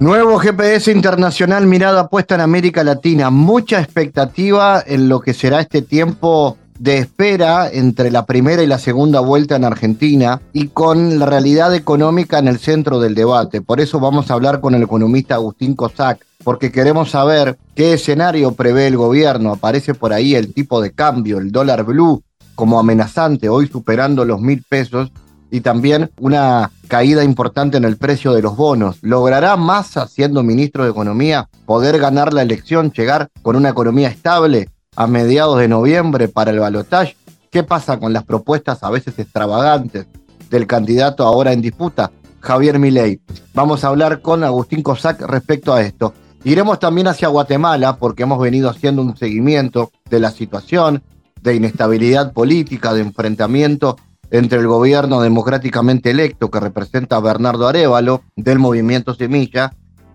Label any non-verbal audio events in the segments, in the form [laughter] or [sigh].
Nuevo GPS internacional, mirada puesta en América Latina. Mucha expectativa en lo que será este tiempo de espera entre la primera y la segunda vuelta en Argentina y con la realidad económica en el centro del debate. Por eso vamos a hablar con el economista Agustín Cosac, porque queremos saber qué escenario prevé el gobierno. Aparece por ahí el tipo de cambio, el dólar blue, como amenazante, hoy superando los mil pesos, y también una caída importante en el precio de los bonos. ¿Logrará Massa, siendo ministro de Economía, poder ganar la elección, llegar con una economía estable? a mediados de noviembre para el balotaje. ¿Qué pasa con las propuestas a veces extravagantes del candidato ahora en disputa, Javier Milei? Vamos a hablar con Agustín Cosac respecto a esto. Iremos también hacia Guatemala porque hemos venido haciendo un seguimiento de la situación de inestabilidad política, de enfrentamiento entre el gobierno democráticamente electo que representa a Bernardo Arevalo del movimiento Semilla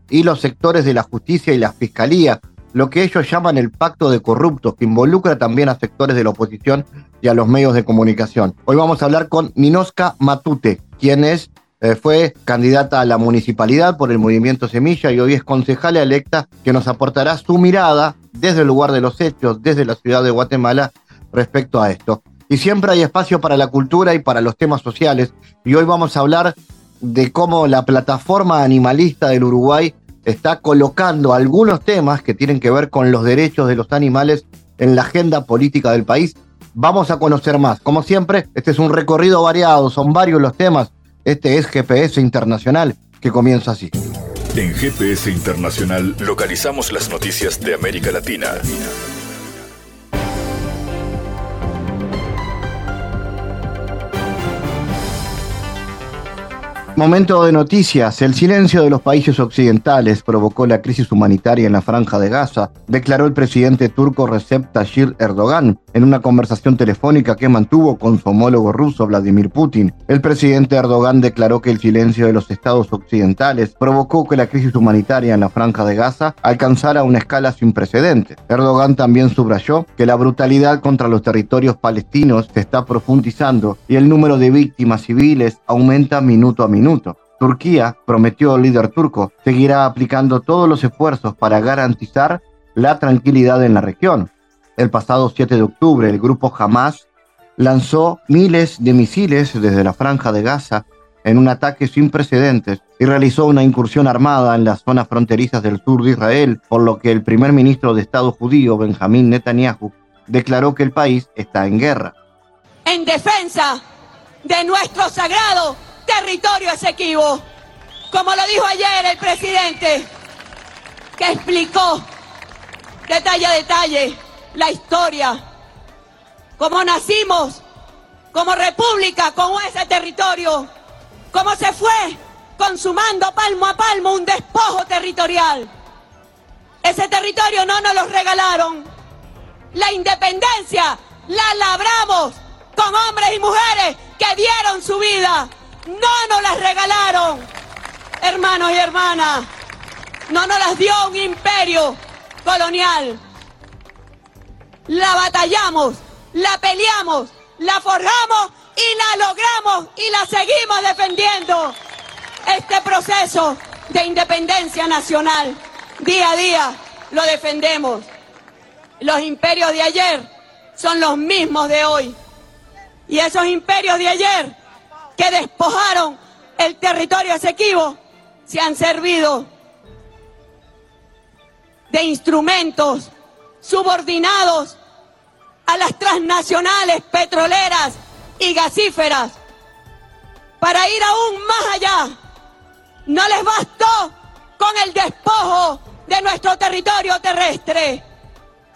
y los sectores de la justicia y la fiscalía lo que ellos llaman el pacto de corruptos, que involucra también a sectores de la oposición y a los medios de comunicación. Hoy vamos a hablar con Ninoska Matute, quien es, eh, fue candidata a la municipalidad por el movimiento Semilla y hoy es concejala electa que nos aportará su mirada desde el lugar de los hechos, desde la ciudad de Guatemala, respecto a esto. Y siempre hay espacio para la cultura y para los temas sociales. Y hoy vamos a hablar de cómo la plataforma animalista del Uruguay está colocando algunos temas que tienen que ver con los derechos de los animales en la agenda política del país. Vamos a conocer más. Como siempre, este es un recorrido variado, son varios los temas. Este es GPS Internacional, que comienza así. En GPS Internacional localizamos las noticias de América Latina. Momento de noticias. El silencio de los países occidentales provocó la crisis humanitaria en la franja de Gaza, declaró el presidente turco Recep Tayyip Erdogan en una conversación telefónica que mantuvo con su homólogo ruso Vladimir Putin. El presidente Erdogan declaró que el silencio de los estados occidentales provocó que la crisis humanitaria en la franja de Gaza alcanzara una escala sin precedentes. Erdogan también subrayó que la brutalidad contra los territorios palestinos se está profundizando y el número de víctimas civiles aumenta minuto a minuto Turquía, prometió el líder turco, seguirá aplicando todos los esfuerzos para garantizar la tranquilidad en la región. El pasado 7 de octubre, el grupo Hamas lanzó miles de misiles desde la franja de Gaza en un ataque sin precedentes y realizó una incursión armada en las zonas fronterizas del sur de Israel, por lo que el primer ministro de Estado judío, Benjamín Netanyahu, declaró que el país está en guerra. En defensa de nuestro sagrado territorio Esequibo. Como lo dijo ayer el presidente, que explicó detalle a detalle la historia, cómo nacimos como república con ese territorio, cómo se fue consumando palmo a palmo un despojo territorial. Ese territorio no nos lo regalaron. La independencia la labramos con hombres y mujeres que dieron su vida no nos las regalaron, hermanos y hermanas. No nos las dio un imperio colonial. La batallamos, la peleamos, la forjamos y la logramos y la seguimos defendiendo. Este proceso de independencia nacional, día a día, lo defendemos. Los imperios de ayer son los mismos de hoy. Y esos imperios de ayer que despojaron el territorio esequivo se han servido de instrumentos subordinados a las transnacionales petroleras y gasíferas para ir aún más allá. No les bastó con el despojo de nuestro territorio terrestre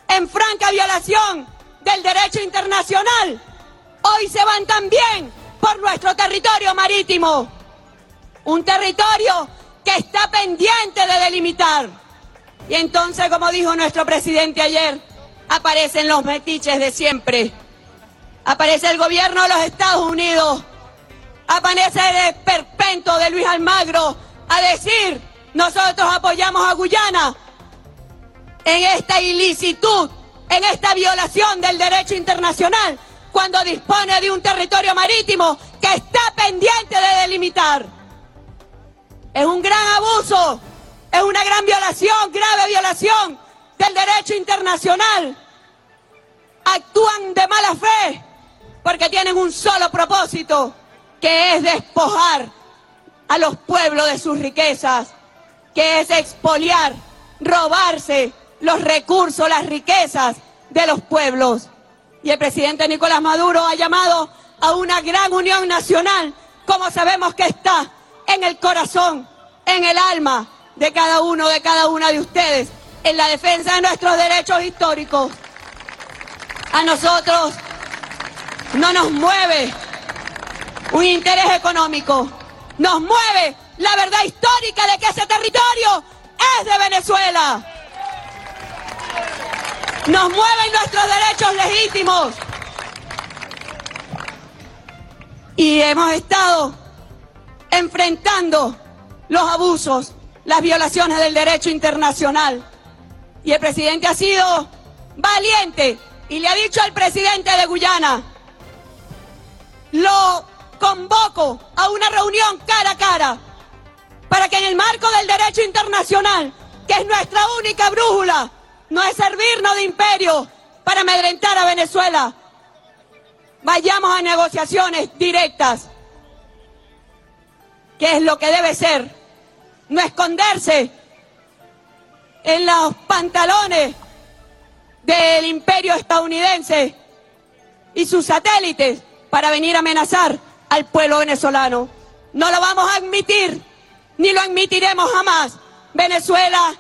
en franca violación del derecho internacional. Hoy se van también por nuestro territorio marítimo. Un territorio que está pendiente de delimitar. Y entonces, como dijo nuestro presidente ayer, aparecen los metiches de siempre. Aparece el gobierno de los Estados Unidos. Aparece el esperpento de Luis Almagro a decir, nosotros apoyamos a Guyana en esta ilicitud, en esta violación del derecho internacional, cuando dispone de un territorio marítimo que está pendiente de delimitar. Es un gran abuso, es una gran violación, grave violación del derecho internacional. Actúan de mala fe porque tienen un solo propósito, que es despojar a los pueblos de sus riquezas, que es expoliar, robarse los recursos, las riquezas de los pueblos. Y el presidente Nicolás Maduro ha llamado a una gran unión nacional, como sabemos que está en el corazón, en el alma de cada uno, de cada una de ustedes, en la defensa de nuestros derechos históricos. A nosotros no nos mueve un interés económico, nos mueve la verdad histórica de que ese territorio es de Venezuela. Nos mueven nuestros derechos legítimos. Y hemos estado enfrentando los abusos, las violaciones del derecho internacional. Y el presidente ha sido valiente y le ha dicho al presidente de Guyana, lo convoco a una reunión cara a cara para que en el marco del derecho internacional, que es nuestra única brújula, no es servirnos de imperio para amedrentar a Venezuela, vayamos a negociaciones directas, que es lo que debe ser, no esconderse en los pantalones del imperio estadounidense y sus satélites para venir a amenazar al pueblo venezolano. No lo vamos a admitir, ni lo admitiremos jamás. Venezuela,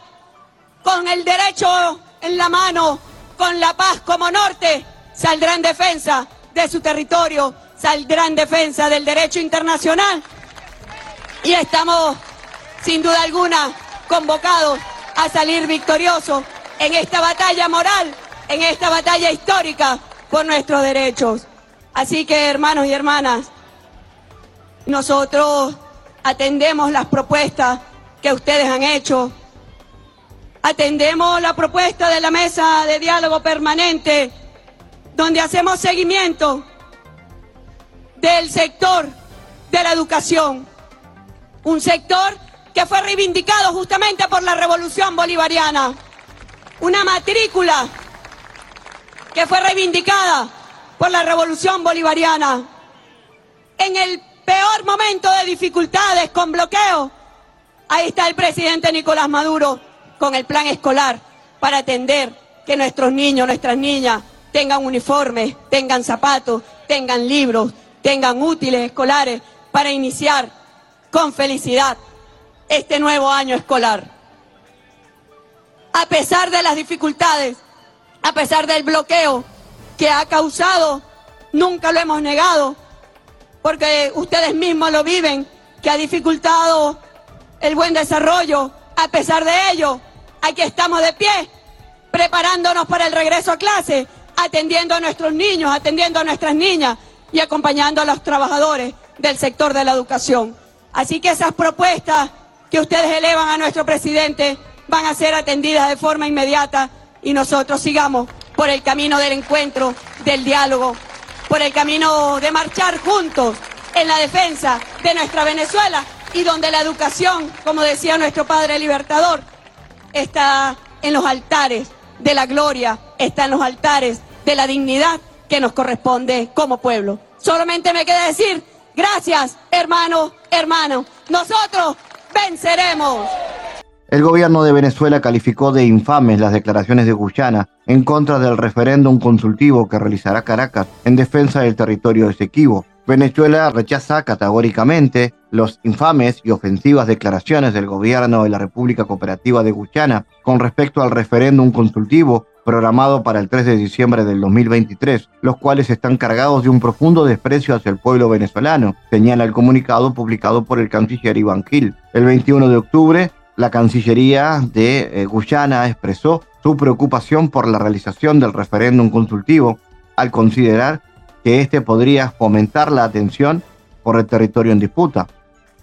con el derecho en la mano, con la paz como norte, saldrá en defensa de su territorio, saldrá en defensa del derecho internacional. Y estamos, sin duda alguna, convocados a salir victoriosos en esta batalla moral, en esta batalla histórica por nuestros derechos. Así que, hermanos y hermanas, nosotros atendemos las propuestas que ustedes han hecho, atendemos la propuesta de la mesa de diálogo permanente, donde hacemos seguimiento del sector de la educación, un sector que fue reivindicado justamente por la revolución bolivariana, una matrícula que fue reivindicada por la revolución bolivariana. En el peor momento de dificultades, con bloqueo, ahí está el presidente Nicolás Maduro con el plan escolar para atender que nuestros niños, nuestras niñas tengan uniformes, tengan zapatos, tengan libros, tengan útiles escolares para iniciar con felicidad este nuevo año escolar. A pesar de las dificultades, a pesar del bloqueo, que ha causado, nunca lo hemos negado, porque ustedes mismos lo viven, que ha dificultado el buen desarrollo. A pesar de ello, aquí estamos de pie, preparándonos para el regreso a clase, atendiendo a nuestros niños, atendiendo a nuestras niñas y acompañando a los trabajadores del sector de la educación. Así que esas propuestas que ustedes elevan a nuestro presidente van a ser atendidas de forma inmediata y nosotros sigamos por el camino del encuentro, del diálogo, por el camino de marchar juntos en la defensa de nuestra Venezuela y donde la educación, como decía nuestro Padre Libertador, está en los altares de la gloria, está en los altares de la dignidad que nos corresponde como pueblo. Solamente me queda decir, gracias, hermano, hermano. Nosotros venceremos. El gobierno de Venezuela calificó de infames las declaraciones de Guyana en contra del referéndum consultivo que realizará Caracas en defensa del territorio Esequibo. Venezuela rechaza categóricamente los infames y ofensivas declaraciones del gobierno de la República Cooperativa de Guyana con respecto al referéndum consultivo programado para el 3 de diciembre del 2023, los cuales están cargados de un profundo desprecio hacia el pueblo venezolano, señala el comunicado publicado por el canciller Iván Gil. El 21 de octubre, la Cancillería de eh, Guyana expresó su preocupación por la realización del referéndum consultivo al considerar que este podría fomentar la atención por el territorio en disputa.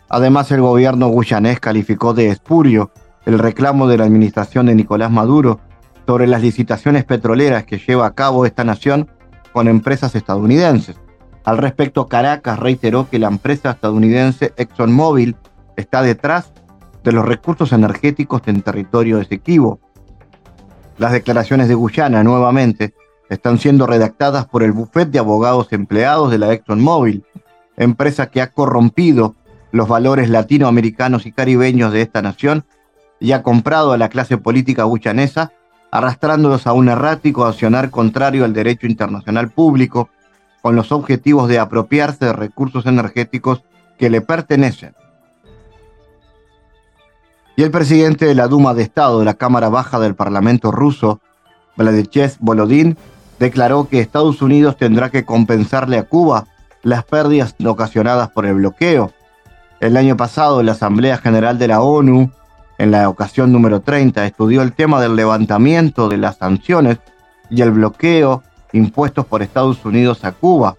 Además, el gobierno guyanés calificó de espurio el reclamo de la administración de Nicolás Maduro sobre las licitaciones petroleras que lleva a cabo esta nación con empresas estadounidenses. Al respecto, Caracas reiteró que la empresa estadounidense ExxonMobil está detrás de los recursos energéticos en territorio Esequibo. Las declaraciones de Guyana, nuevamente, están siendo redactadas por el bufete de abogados empleados de la ExxonMobil, empresa que ha corrompido los valores latinoamericanos y caribeños de esta nación y ha comprado a la clase política guyanesa, arrastrándolos a un errático accionar contrario al derecho internacional público, con los objetivos de apropiarse de recursos energéticos que le pertenecen. Y el presidente de la Duma de Estado de la Cámara Baja del Parlamento ruso, Vladimir Volodin, declaró que Estados Unidos tendrá que compensarle a Cuba las pérdidas ocasionadas por el bloqueo. El año pasado, la Asamblea General de la ONU, en la ocasión número 30, estudió el tema del levantamiento de las sanciones y el bloqueo impuestos por Estados Unidos a Cuba.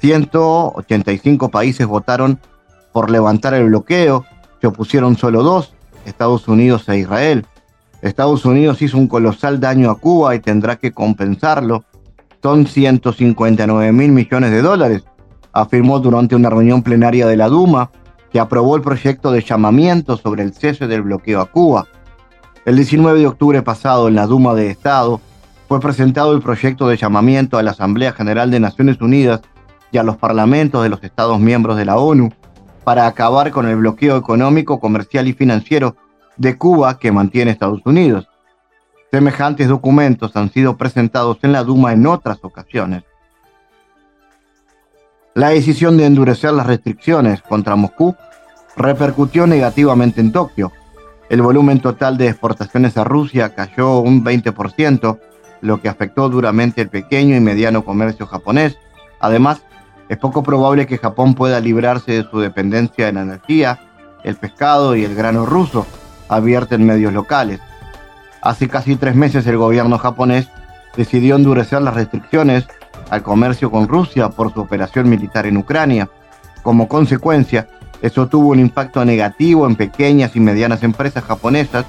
185 países votaron por levantar el bloqueo, se opusieron solo dos, Estados Unidos e Israel. Estados Unidos hizo un colosal daño a Cuba y tendrá que compensarlo. Son 159 mil millones de dólares, afirmó durante una reunión plenaria de la Duma, que aprobó el proyecto de llamamiento sobre el cese del bloqueo a Cuba. El 19 de octubre pasado, en la Duma de Estado, fue presentado el proyecto de llamamiento a la Asamblea General de Naciones Unidas y a los parlamentos de los Estados miembros de la ONU para acabar con el bloqueo económico, comercial y financiero de Cuba que mantiene Estados Unidos. Semejantes documentos han sido presentados en la Duma en otras ocasiones. La decisión de endurecer las restricciones contra Moscú repercutió negativamente en Tokio. El volumen total de exportaciones a Rusia cayó un 20%, lo que afectó duramente el pequeño y mediano comercio japonés. Además, es poco probable que Japón pueda librarse de su dependencia en energía, el pescado y el grano ruso, en medios locales. Hace casi tres meses el gobierno japonés decidió endurecer las restricciones al comercio con Rusia por su operación militar en Ucrania. Como consecuencia, eso tuvo un impacto negativo en pequeñas y medianas empresas japonesas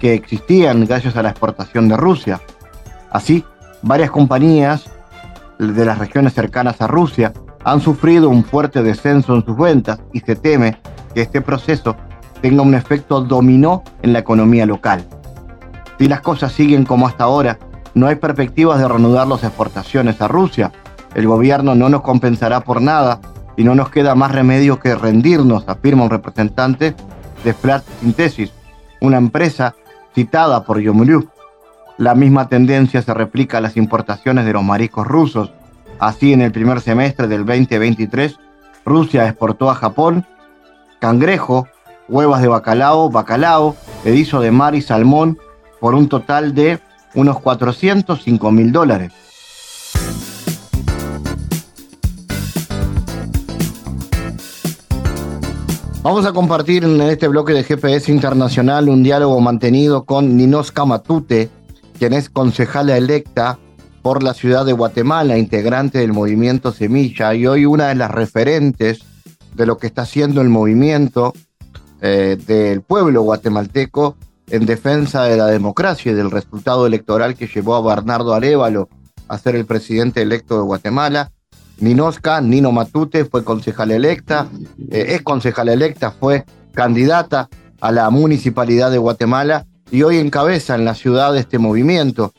que existían gracias a la exportación de Rusia. Así, varias compañías de las regiones cercanas a Rusia han sufrido un fuerte descenso en sus ventas y se teme que este proceso tenga un efecto dominó en la economía local. Si las cosas siguen como hasta ahora, no hay perspectivas de reanudar las exportaciones a Rusia. El gobierno no nos compensará por nada y no nos queda más remedio que rendirnos, afirma un representante de Flat Synthesis, una empresa citada por Yomuluk. La misma tendencia se replica a las importaciones de los mariscos rusos. Así, en el primer semestre del 2023, Rusia exportó a Japón cangrejo, huevas de bacalao, bacalao, erizo de mar y salmón por un total de unos 405 mil dólares. Vamos a compartir en este bloque de GPS Internacional un diálogo mantenido con Ninoska Matute, quien es concejala electa por la ciudad de Guatemala, integrante del movimiento Semilla y hoy una de las referentes de lo que está haciendo el movimiento eh, del pueblo guatemalteco en defensa de la democracia y del resultado electoral que llevó a Bernardo Arevalo a ser el presidente electo de Guatemala. Ninosca, Nino Matute, fue concejal electa, eh, es concejal electa, fue candidata a la municipalidad de Guatemala y hoy encabeza en la ciudad este movimiento.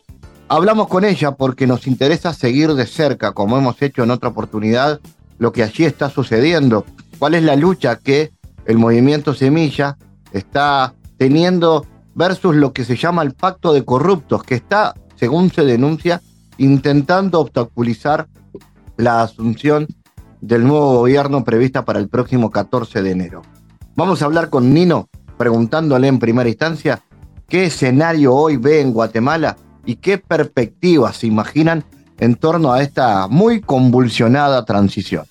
Hablamos con ella porque nos interesa seguir de cerca, como hemos hecho en otra oportunidad, lo que allí está sucediendo. ¿Cuál es la lucha que el movimiento Semilla está teniendo versus lo que se llama el pacto de corruptos, que está, según se denuncia, intentando obstaculizar la asunción del nuevo gobierno prevista para el próximo 14 de enero. Vamos a hablar con Nino, preguntándole en primera instancia qué escenario hoy ve en Guatemala y qué perspectivas se imaginan en torno a esta muy convulsionada transición.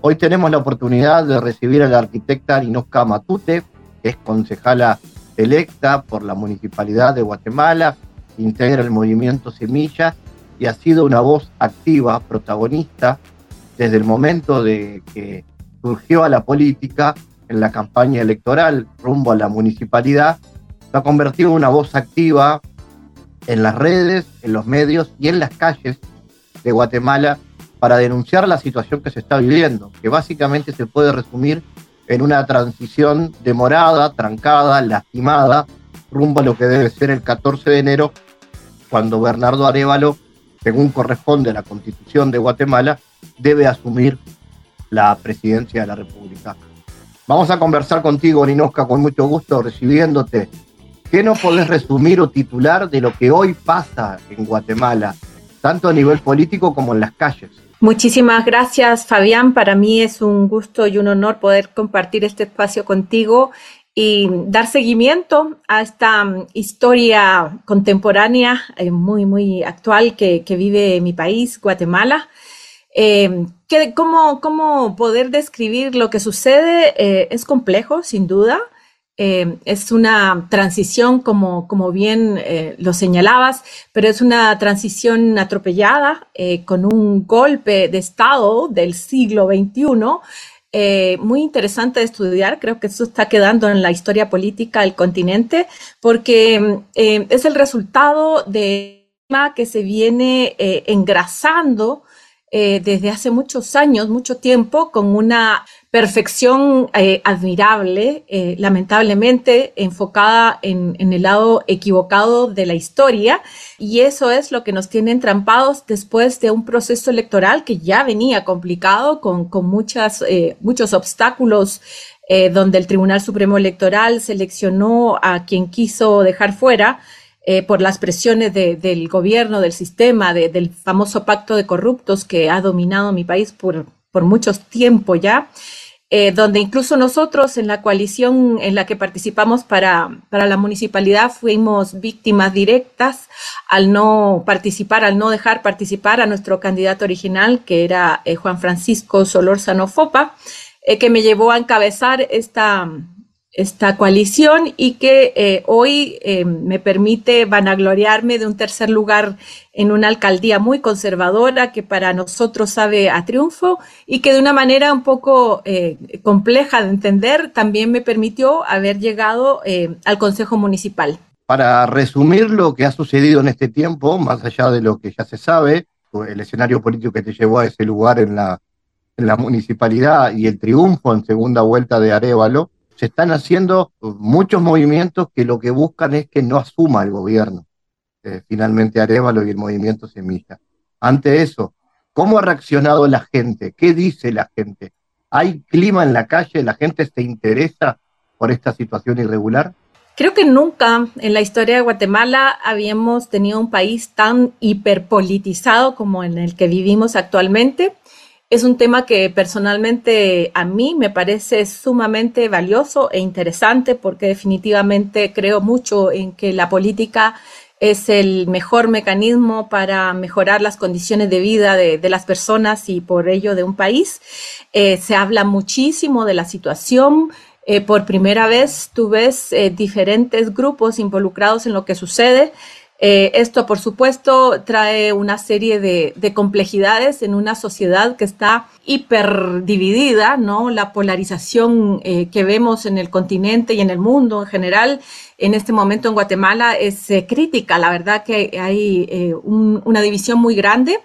Hoy tenemos la oportunidad de recibir a la arquitecta Ninoska Matute, es concejala electa por la Municipalidad de Guatemala, integra el movimiento Semilla y ha sido una voz activa, protagonista, desde el momento de que surgió a la política en la campaña electoral rumbo a la municipalidad, se ha convertido en una voz activa en las redes, en los medios y en las calles de Guatemala para denunciar la situación que se está viviendo, que básicamente se puede resumir en una transición demorada, trancada, lastimada, rumbo a lo que debe ser el 14 de enero, cuando Bernardo Arevalo, según corresponde a la constitución de Guatemala, debe asumir la presidencia de la República. Vamos a conversar contigo, Ninosca, con mucho gusto, recibiéndote. ¿Qué nos podés resumir o titular de lo que hoy pasa en Guatemala, tanto a nivel político como en las calles? Muchísimas gracias, Fabián. Para mí es un gusto y un honor poder compartir este espacio contigo y dar seguimiento a esta mm, historia contemporánea eh, muy, muy actual que, vive mi país, Guatemala. Eh, cómo, ¿Cómo poder describir lo que sucede? Eh, es complejo, sin duda. Eh, es una transición, como, como bien eh, lo señalabas, pero es una transición atropellada eh, con un golpe de Estado del siglo XXI. muy interesante de estudiar, creo que eso está quedando en la historia política del continente, porque es el resultado de que se viene engrasando desde hace muchos años, mucho tiempo, con una perfección eh, admirable, eh, lamentablemente enfocada en, el lado equivocado de la historia, y eso es lo que nos tiene entrampados después de un proceso electoral que ya venía complicado, con, muchas, eh, muchos obstáculos, donde el Tribunal Supremo Electoral seleccionó a quien quiso dejar fuera. por las presiones del gobierno, del sistema, del famoso pacto de corruptos que ha dominado mi país por, por mucho tiempo ya. Eh, donde incluso nosotros en la coalición en la que participamos para, para, la municipalidad fuimos víctimas directas al no participar, al no dejar participar a nuestro candidato original, que era eh, Juan Francisco Solórzano Fopa, eh, que me llevó a encabezar esta, esta coalición y que eh, hoy eh, me permite vanagloriarme de un tercer lugar en una alcaldía muy conservadora que para nosotros sabe a triunfo y que de una manera un poco eh, compleja de entender también me permitió haber llegado al Consejo Municipal. Para resumir lo que ha sucedido en este tiempo, más allá de lo que ya se sabe, el escenario político que te llevó a ese lugar en la, en la municipalidad y el triunfo en segunda vuelta de Arevalo, se están haciendo muchos movimientos que lo que buscan es que no asuma el gobierno. Eh, finalmente Arevalo y el movimiento Semilla. Ante eso, ¿cómo ha reaccionado la gente? ¿Qué dice la gente? ¿Hay clima en la calle? ¿La gente se interesa por esta situación irregular? Creo que nunca en la historia de Guatemala habíamos tenido un país tan hiperpolitizado como en el que vivimos actualmente. Es un tema que personalmente a mí me parece sumamente valioso e interesante porque definitivamente creo mucho en que la política es el mejor mecanismo para mejorar las condiciones de vida de, las personas y por ello de un país. Eh, se habla muchísimo de la situación. Eh, por primera vez tú ves eh, diferentes grupos involucrados en lo que sucede. Eh, esto, por supuesto, trae una serie de, complejidades en una sociedad que está hiperdividida, ¿no? La polarización eh, que vemos en el continente y en el mundo en general, en este momento en Guatemala, es eh, crítica. La verdad que hay una división muy grande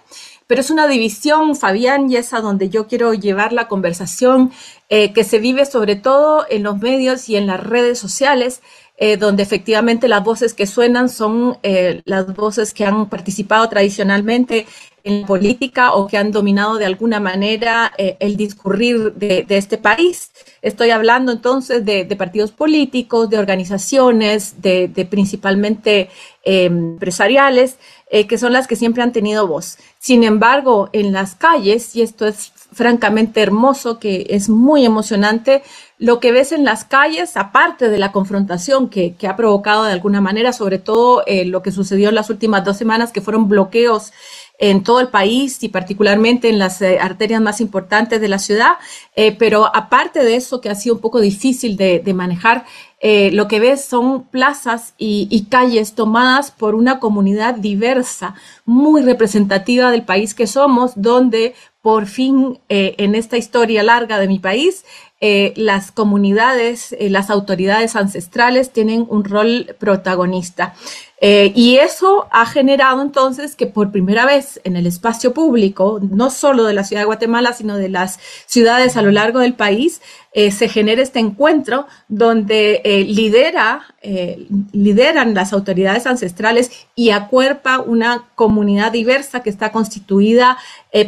pero es una división, Fabián, y es a donde yo quiero llevar la conversación, que se vive sobre todo en los medios y en las redes sociales, eh, donde efectivamente las voces que suenan son eh, las voces que han participado tradicionalmente en política o que han dominado de alguna manera eh, el discurrir de, este país. Estoy hablando entonces de, partidos políticos, de organizaciones, de, principalmente empresariales, que son las que siempre han tenido voz. Sin embargo, en las calles, y esto es francamente hermoso, que es muy emocionante, lo que ves en las calles, aparte de la confrontación que, ha provocado de alguna manera, sobre todo eh, lo que sucedió en las últimas dos semanas, que fueron bloqueos en todo el país y particularmente en las eh, arterias más importantes de la ciudad. Eh, pero aparte de eso, que ha sido un poco difícil de, manejar, lo que ves son plazas y, calles tomadas por una comunidad diversa, muy representativa del país que somos, donde por fin eh, en esta historia larga de mi país, eh, las comunidades, las autoridades ancestrales tienen un rol protagonista. Eh, y eso ha generado entonces que por primera vez en el espacio público, no solo de la ciudad de Guatemala, sino de las ciudades a lo largo del país, eh, se genere este encuentro donde eh, lidera, lideran las autoridades ancestrales y acuerpa una comunidad diversa que está constituida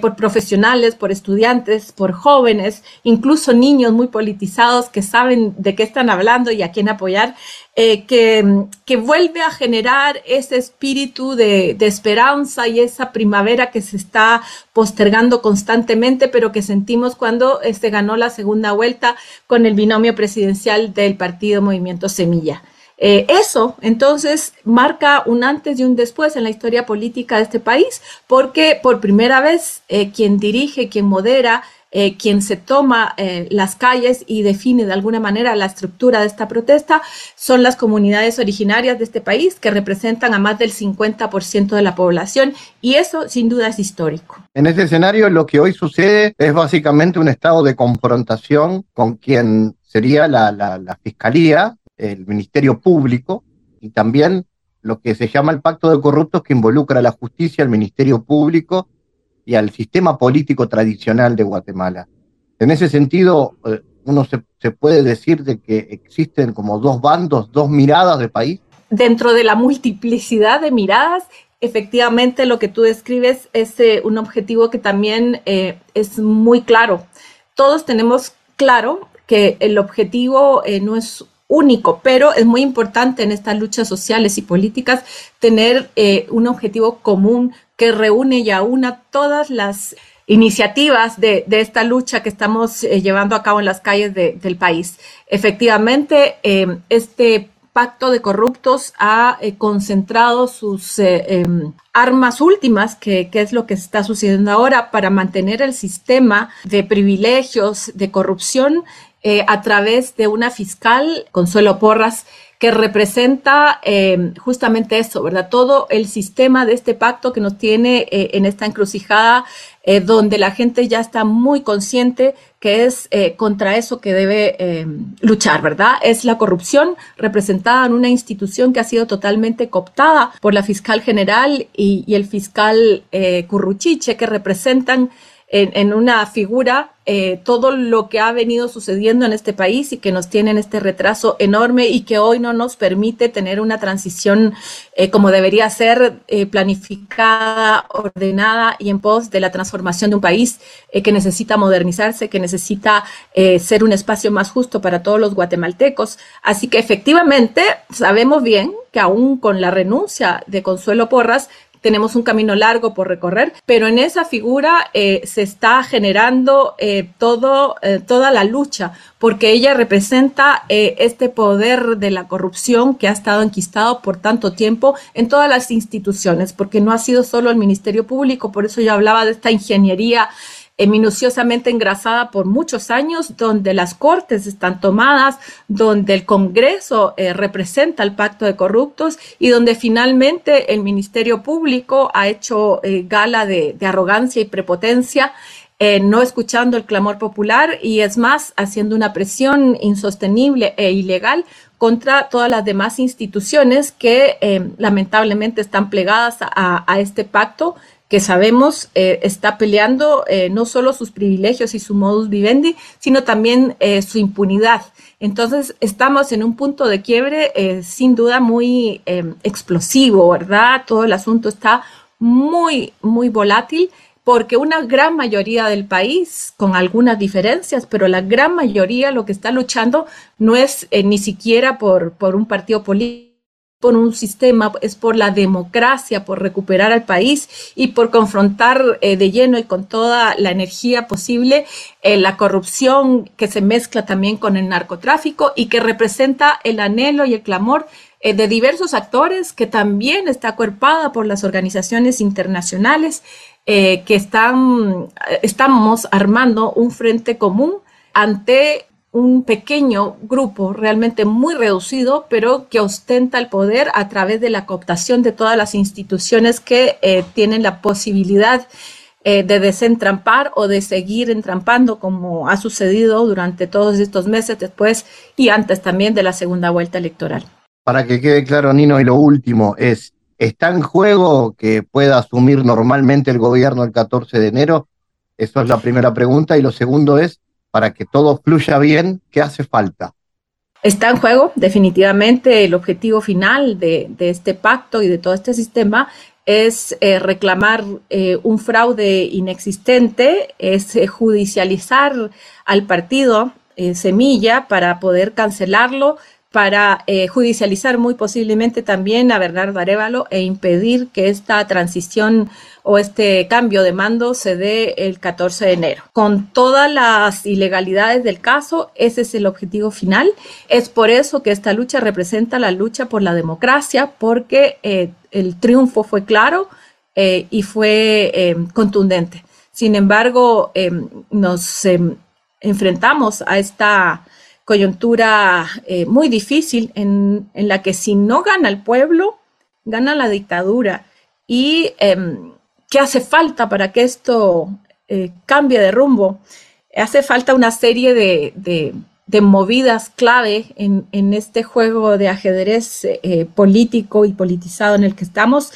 por profesionales, por estudiantes, por jóvenes, incluso niños muy politizados que saben de qué están hablando y a quién apoyar. Eh, que, vuelve a generar ese espíritu de, esperanza y esa primavera que se está postergando constantemente, pero que sentimos cuando se este, ganó la segunda vuelta con el binomio presidencial del partido Movimiento Semilla. Eh, eso entonces marca un antes y un después en la historia política de este país, porque por primera vez eh, quien dirige, quien modera eh, quien se toma eh, las calles y define de alguna manera la estructura de esta protesta son las comunidades originarias de este país que representan a más del 50% de la población y eso sin duda es histórico. En este escenario lo que hoy sucede es básicamente un estado de confrontación con quien sería la, la Fiscalía, el Ministerio Público y también lo que se llama el pacto de corruptos que involucra a la justicia, al Ministerio Público y al sistema político tradicional de Guatemala. En ese sentido, eh, uno se, puede decir de que existen como dos bandos, dos miradas de país. Dentro de la multiplicidad de miradas, efectivamente lo que tú describes es eh, un objetivo que también eh, es muy claro. Todos tenemos claro que el objetivo no es único, pero es muy importante en estas luchas sociales y políticas tener un objetivo común que reúne y aúna todas las iniciativas de, esta lucha que estamos eh, llevando a cabo en las calles del país. Efectivamente, em, este pacto de corruptos ha eh, concentrado sus eh, em, armas últimas, que, que, es lo que está sucediendo ahora, para mantener el sistema de privilegios, de corrupción, a través de una fiscal, Consuelo Porras, que representa eh, justamente eso, ¿verdad? Todo el sistema de este pacto que nos tiene eh, en esta encrucijada, eh, donde la gente ya está muy consciente que es contra eso que debe luchar, ¿verdad? Es la corrupción representada en una institución que ha sido totalmente cooptada por la fiscal general y, y el fiscal Curruchiche, que representan en, una figura eh, todo lo que ha venido sucediendo en este país y que nos tiene en este retraso enorme y que hoy no nos permite tener una transición eh, como debería ser eh, planificada, ordenada y en pos de la transformación de un país que necesita modernizarse, que necesita ser un espacio más justo para todos los guatemaltecos. Así que efectivamente sabemos bien que aún con la renuncia de Consuelo Porras, tenemos un camino largo por recorrer, pero en esa figura eh, se está generando eh, todo, eh, toda la lucha, porque ella representa este poder de la corrupción que ha estado enquistado por tanto tiempo en todas las instituciones, porque no ha sido solo el Ministerio Público, por eso yo hablaba de esta ingeniería eh, minuciosamente engrasada por muchos años, donde las cortes están tomadas, donde el Congreso eh, representa el pacto de corruptos y donde finalmente el Ministerio Público ha hecho eh, gala de, arrogancia y prepotencia. no escuchando el clamor popular y es más, haciendo una presión insostenible e ilegal contra todas las demás instituciones que lamentablemente están plegadas a, este pacto que sabemos eh, está peleando eh, no solo sus privilegios y su modus vivendi, sino también eh, su impunidad. Entonces, estamos en un punto de quiebre sin duda muy explosivo, ¿verdad? Todo el asunto está muy, muy volátil porque una gran mayoría del país, con algunas diferencias, pero la gran mayoría lo que está luchando no es ni siquiera por, por un partido político por un sistema, es por la democracia, por recuperar al país y por confrontar eh, de lleno y con toda la energía posible eh, la corrupción que se mezcla también con el narcotráfico y que representa el anhelo y el clamor eh, de diversos actores que también está acuerpada por las organizaciones internacionales que están, estamos armando un frente común ante un pequeño grupo realmente muy reducido, pero que ostenta el poder a través de la cooptación de todas las instituciones que eh, tienen la posibilidad eh, de desentrampar o de seguir entrampando, como ha sucedido durante todos estos meses después y antes también de la segunda vuelta electoral. Para que quede claro, Nino, y lo último es, ¿está en juego que pueda asumir normalmente el gobierno el 14 de enero? Esa es la primera pregunta. Y lo segundo es, para que todo fluya bien, ¿qué hace falta? Está en juego definitivamente el objetivo final de, este pacto y de todo este sistema es eh, reclamar eh, un fraude inexistente, es eh, judicializar al partido Semilla para poder cancelarlo, para judicializar muy posiblemente también a Bernardo Arevalo e impedir que esta transición o este cambio de mando se dé el 14 de enero. Con todas las ilegalidades del caso, ese es el objetivo final. Es por eso que esta lucha representa la lucha por la democracia, porque el triunfo fue claro eh, y fue eh, contundente. Sin embargo, eh, nos enfrentamos a esta coyuntura muy difícil en, la que si no gana el pueblo, gana la dictadura. ¿Y em, qué hace falta para que esto cambie de rumbo? Hace falta una serie de movidas clave en, este juego de ajedrez eh, político y politizado en el que estamos,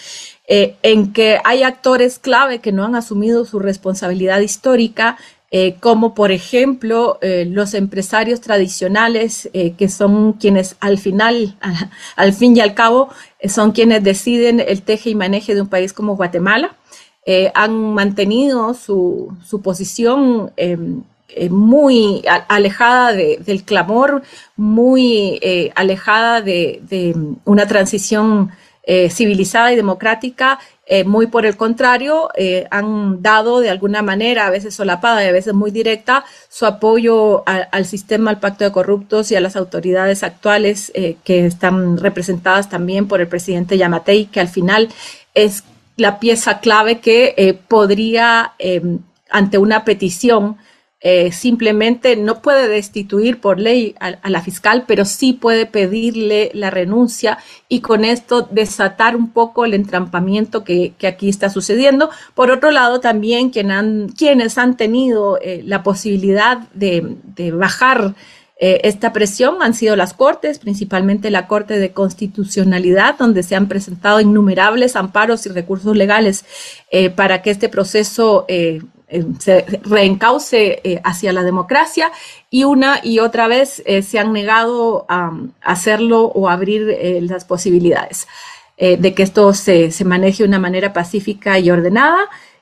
eh, en que hay actores clave que no han asumido su responsabilidad histórica, eh, como por ejemplo los empresarios tradicionales, que son quienes al final, [laughs] al fin y al cabo, son quienes deciden el teje y maneje de un país como Guatemala. han mantenido su, su posición em, eh, muy alejada del clamor, muy eh, alejada de, una transición eh, civilizada y democrática, muy por el contrario, han dado de alguna manera, a veces solapada y a veces muy directa, su apoyo al sistema, al pacto de corruptos y a las autoridades actuales que están representadas también por el presidente Yamatei, que al final es la pieza clave que podría, ante una petición, eh, simplemente no puede destituir por ley a, la fiscal, pero sí puede pedirle la renuncia y con esto desatar un poco el entrampamiento que, aquí está sucediendo. Por otro lado, también quienes han tenido eh, la posibilidad de, bajar eh, esta presión han sido las Cortes, principalmente la Corte de Constitucionalidad, donde se han presentado innumerables amparos y recursos legales para que este proceso se reencauce eh, hacia la democracia y una y otra vez eh, se han negado a, hacerlo o abrir las posibilidades de que esto se, se, maneje de una manera pacífica y ordenada.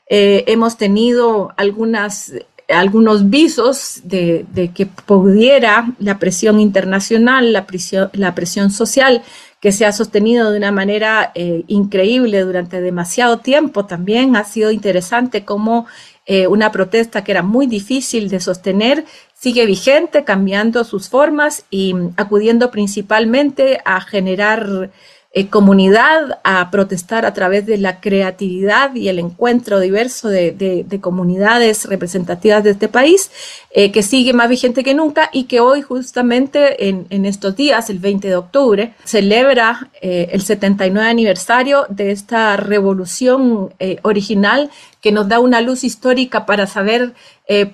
hemos tenido algunas, algunos visos de, de, que pudiera la presión internacional, la presión, la presión social que se ha sostenido de una manera increíble durante demasiado tiempo. También ha sido interesante cómo eh, una protesta que era muy difícil de sostener, sigue vigente, cambiando sus formas y acudiendo principalmente a generar eh, comunidad a protestar a través de la creatividad y el encuentro diverso de, comunidades representativas de este país, eh, que sigue más vigente que nunca y que hoy justamente en, estos días, el 20 de octubre, celebra eh, el 79 aniversario de esta revolución original que nos da una luz histórica para saber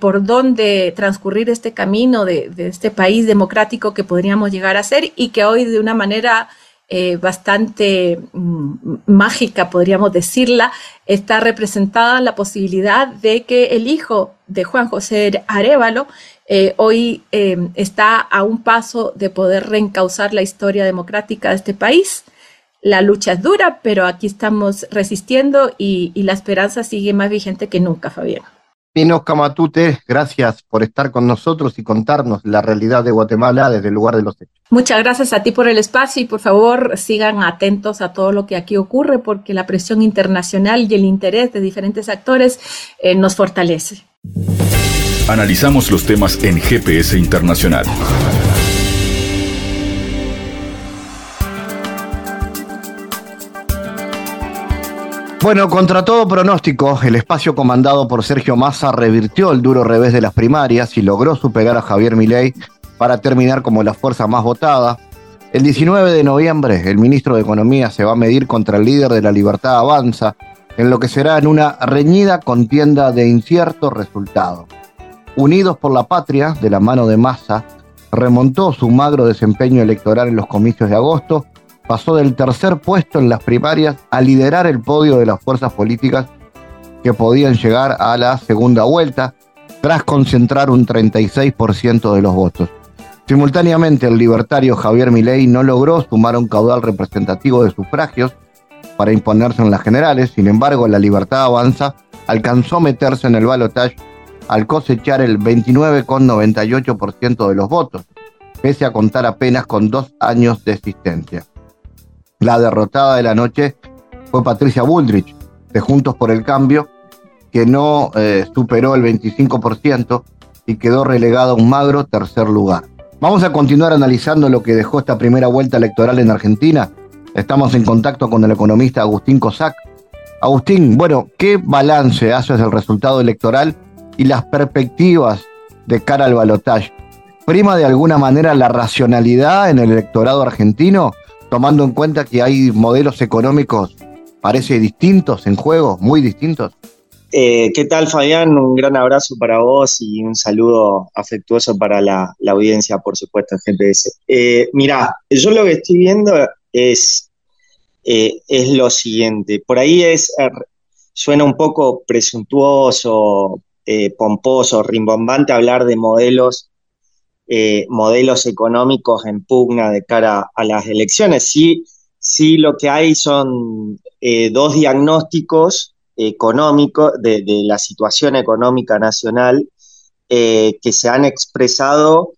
por dónde transcurrir este camino de, de este país democrático que podríamos llegar a ser y que hoy de una manera eh, bastante mm, mágica, podríamos decirla, está representada la posibilidad de que el hijo de Juan José Arevalo eh, hoy eh, está a un paso de poder reencauzar la historia democrática de este país. La lucha es dura, pero aquí estamos resistiendo y, y la esperanza sigue más vigente que nunca, Fabián. Pino Camatute, gracias por estar con nosotros y contarnos la realidad de Guatemala desde el lugar de los hechos. Muchas gracias a ti por el espacio y por favor sigan atentos a todo lo que aquí ocurre porque la presión internacional y el interés de diferentes actores eh, nos fortalece. Analizamos los temas en GPS Internacional. Bueno, contra todo pronóstico, el espacio comandado por Sergio Massa revirtió el duro revés de las primarias y logró superar a Javier Milei para terminar como la fuerza más votada. El 19 de noviembre, el ministro de Economía se va a medir contra el líder de la Libertad Avanza, en lo que será en una reñida contienda de incierto resultado. Unidos por la Patria, de la mano de Massa, remontó su magro desempeño electoral en los comicios de agosto, pasó del tercer puesto en las primarias a liderar el podio de las fuerzas políticas que podían llegar a la segunda vuelta, tras concentrar un 36% de los votos. Simultáneamente, el libertario Javier Milei no logró sumar un caudal representativo de sufragios para imponerse en las generales, sin embargo, la libertad avanza alcanzó meterse en el balotaje al cosechar el 29,98% de los votos, pese a contar apenas con dos años de existencia. La derrotada de la noche fue Patricia Bullrich, de Juntos por el Cambio, que no eh, superó el 25% y quedó relegado a un magro tercer lugar. Vamos a continuar analizando lo que dejó esta primera vuelta electoral en Argentina. Estamos en contacto con el economista Agustín Cosac. Agustín, bueno, ¿qué balance haces del resultado electoral y las perspectivas de cara al balotaje? ¿Prima de alguna manera la racionalidad en el electorado argentino, tomando en cuenta que hay modelos económicos, parece distintos en juego, muy distintos? Eh, ¿Qué tal, Fabián? Un gran abrazo para vos y un saludo afectuoso para la, audiencia, por supuesto, GPS. Eh, mirá, yo lo que estoy viendo es, eh, es lo siguiente. Por ahí es, suena un poco presuntuoso, pomposo, rimbombante hablar de modelos, modelos económicos en pugna de cara a las elecciones. Sí, sí lo que hay son dos diagnósticos económico, de, la situación económica nacional, eh, que se han expresado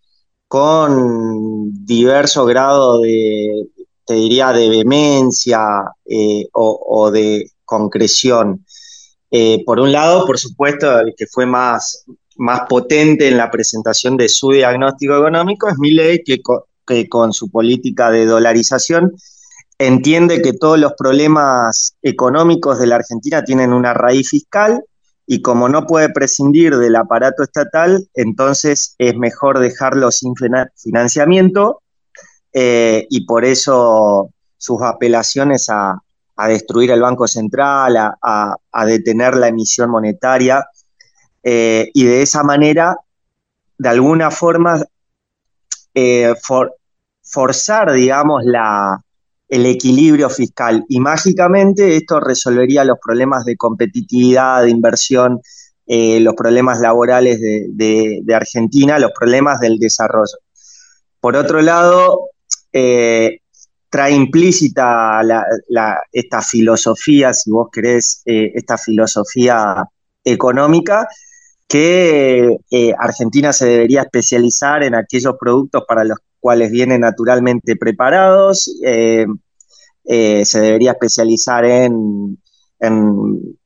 con diverso grado de, te diría, de vehemencia eh, o, de concreción. Eh, por un lado, por supuesto, el que fue más, más potente en la presentación de su diagnóstico económico es Milley, que, que con su política de dolarización entiende que todos los problemas económicos de la Argentina tienen una raíz fiscal y como no puede prescindir del aparato estatal, entonces es mejor dejarlo sin financiamiento eh, y por eso sus apelaciones a, destruir el Banco Central, a, detener la emisión monetaria eh, y de esa manera, de alguna forma, eh, forzar, digamos, la, el equilibrio fiscal. Y mágicamente esto resolvería los problemas de competitividad, de inversión, eh, los problemas laborales de, Argentina, los problemas del desarrollo. Por otro lado, trae implícita esta filosofía, si vos querés, esta filosofía económica, que Argentina se debería especializar en aquellos productos para los cuales vienen naturalmente preparados. Eh, eh, se debería especializar en,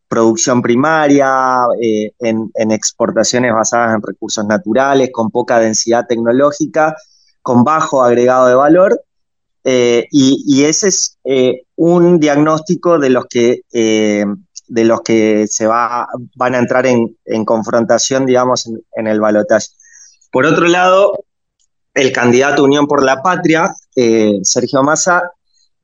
producción primaria, eh, en, exportaciones basadas en recursos naturales, con poca densidad tecnológica, con bajo agregado de valor. Y, ese es un diagnóstico de los que, de los que se va, van a entrar en, confrontación, digamos, en, en el balotaje. Por otro lado, el candidato Unión por la Patria, eh, Sergio Massa,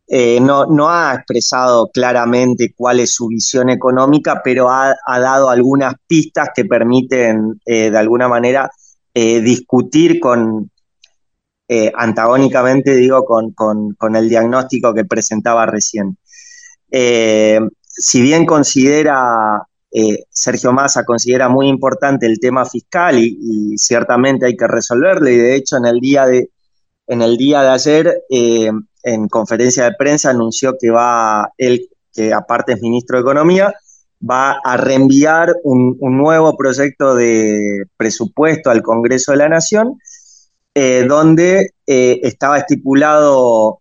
eh, no, ha expresado claramente cuál es su visión económica, pero ha, dado algunas pistas que permiten eh, de alguna manera discutir con, antagónicamente, digo, con, con, el diagnóstico que presentaba recién. Si bien considera eh, Sergio Massa considera muy importante el tema fiscal y, ciertamente hay que resolverlo y de hecho en el día de, en el día de ayer eh, en conferencia de prensa anunció que va él, que aparte es ministro de Economía, va a reenviar un, nuevo proyecto de presupuesto al Congreso de la Nación, eh, donde estaba estipulado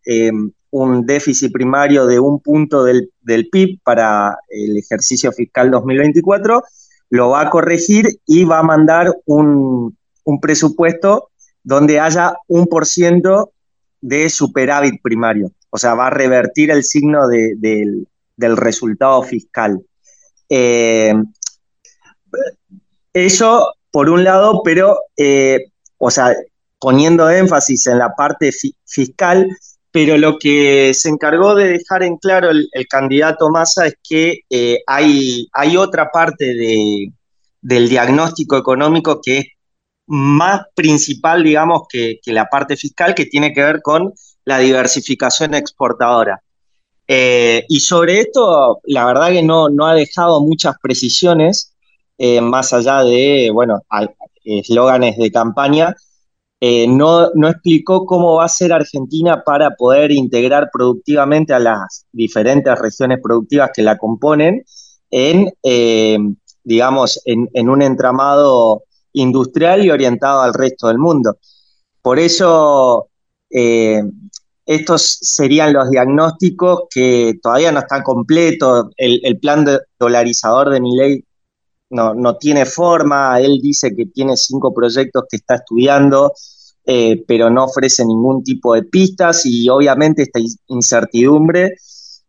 un déficit primario de un punto del, PIB para el ejercicio fiscal 2024, lo va a corregir y va a mandar un, presupuesto donde haya un por ciento de superávit primario. O sea, va a revertir el signo del, resultado fiscal. Eh, eso, por un lado, pero, eh, o sea, poniendo énfasis en la parte fiscal, pero lo que se encargó de dejar en claro el, candidato Massa es que eh, hay, hay, otra parte del diagnóstico económico que es más principal, digamos, que, la parte fiscal, que tiene que ver con la diversificación exportadora. Eh, y sobre esto, la verdad que no, no ha dejado muchas precisiones, eh, más allá de, bueno, eslóganes de campaña, eh, no, no, explicó cómo va a ser Argentina para poder integrar productivamente a las diferentes regiones productivas que la componen en, eh, digamos, en, un entramado industrial y orientado al resto del mundo. Por eso, eh, estos serían los diagnósticos que todavía no están completos. El, plan dolarizador de mi ley no, no tiene forma, él dice que tiene cinco proyectos que está estudiando, eh, pero no ofrece ningún tipo de pistas y obviamente esta incertidumbre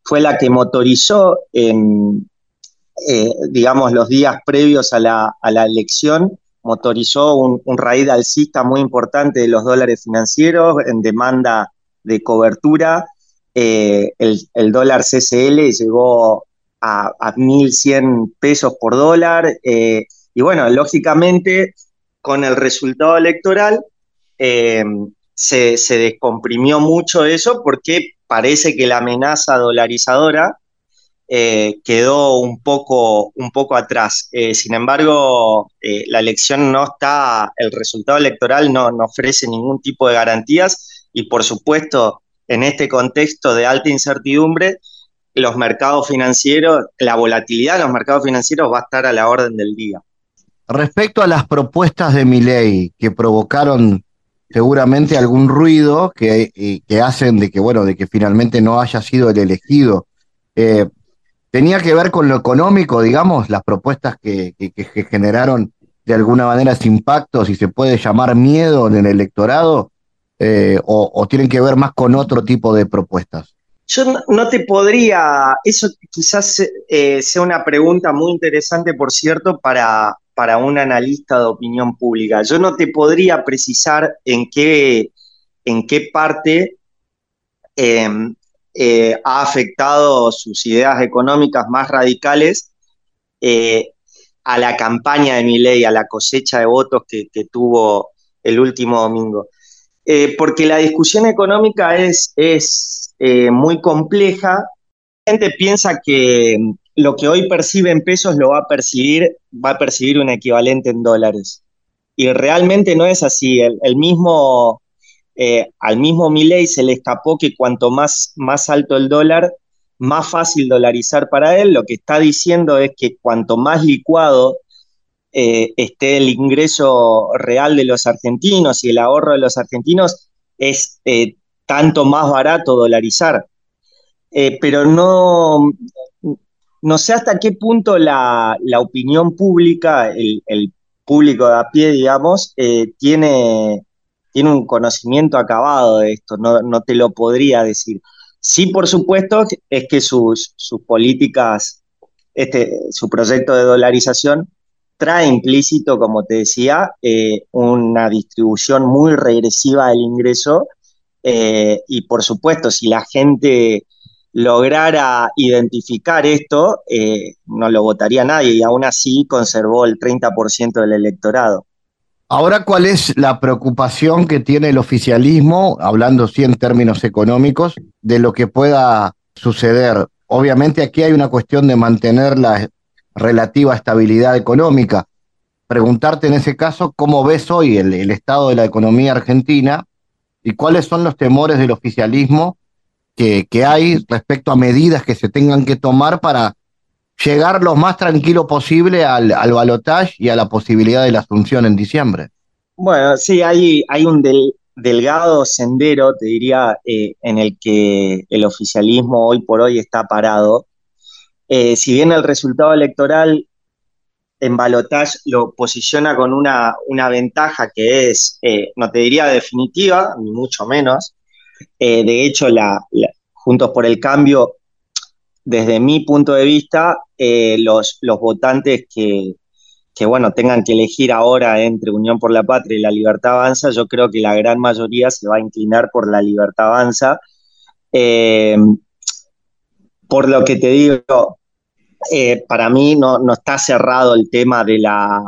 fue la que motorizó eh, digamos, los días previos a la, elección, motorizó un, raíz alcista muy importante de los dólares financieros en demanda de cobertura. Eh, el, dólar CCL llegó a, 1.100 pesos por dólar. Eh, y bueno, lógicamente, con el resultado electoral, eh, se, descomprimió mucho eso porque parece que la amenaza dolarizadora eh, quedó un poco, un poco atrás. sin embargo, la elección no está, el resultado electoral no, no ofrece ningún tipo de garantías y por supuesto, en este contexto de alta incertidumbre, los mercados financieros, la volatilidad de los mercados financieros va a estar a la orden del día. Respecto a las propuestas de mi ley que provocaron seguramente algún ruido que, hacen de que, bueno, de que finalmente no haya sido el elegido, eh, tenía que ver con lo económico, digamos, las propuestas que, que, generaron de alguna manera ese impacto, si se puede llamar miedo en el electorado, eh, o tienen que ver más con otro tipo de propuestas. Yo no, te podría, eso quizás eh, sea una pregunta muy interesante, por cierto, para, para un analista de opinión pública. Yo no te podría precisar en qué, en qué parte em, eh, ha afectado sus ideas económicas más radicales eh, a la campaña de mi ley, a la cosecha de votos que, que tuvo el último domingo. porque la discusión económica es, es eh, muy compleja. La gente piensa que lo que hoy percibe en pesos lo va a percibir, va a percibir un equivalente en dólares. Y realmente no es así. El, mismo, eh, al mismo Milley se le escapó que cuanto más, más alto el dólar, más fácil dolarizar para él. Lo que está diciendo es que cuanto más licuado eh, esté el ingreso real de los argentinos y el ahorro de los argentinos, es tanto más barato dolarizar. Eh, pero no, no sé hasta qué punto la, opinión pública, el, público de a pie, digamos, eh, tiene, tiene un conocimiento acabado de esto, no, te lo podría decir. Sí, por supuesto, es que sus, sus políticas, este, su proyecto de dolarización trae implícito, como te decía, eh, una distribución muy regresiva del ingreso eh, y por supuesto, si la gente lograra identificar esto, eh, no lo votaría nadie y aún así conservó el 30% del electorado. Ahora, ¿cuál es la preocupación que tiene el oficialismo, hablando sí en términos económicos, de lo que pueda suceder? Obviamente aquí hay una cuestión de mantener la relativa estabilidad económica. Preguntarte en ese caso, ¿cómo ves hoy el estado de la economía argentina? Y cuáles son los temores del oficialismo que, hay respecto a medidas que se tengan que tomar para llegar lo más tranquilo posible al, al balotaje y a la posibilidad de la asunción en diciembre. Bueno, sí, hay, hay un delgado sendero, te diría, eh, en el que el oficialismo hoy por hoy está parado. Eh, si bien el resultado electoral en balotage lo posiciona con una, una ventaja que es, eh, no te diría definitiva, ni mucho menos. Eh, de hecho, la, Juntos por el Cambio, desde mi punto de vista, eh, los, los votantes que, que, bueno, tengan que elegir ahora entre Unión por la Patria y la Libertad Avanza, yo creo que la gran mayoría se va a inclinar por la Libertad Avanza. Por lo que te digo, eh, para mí no, está cerrado el tema de la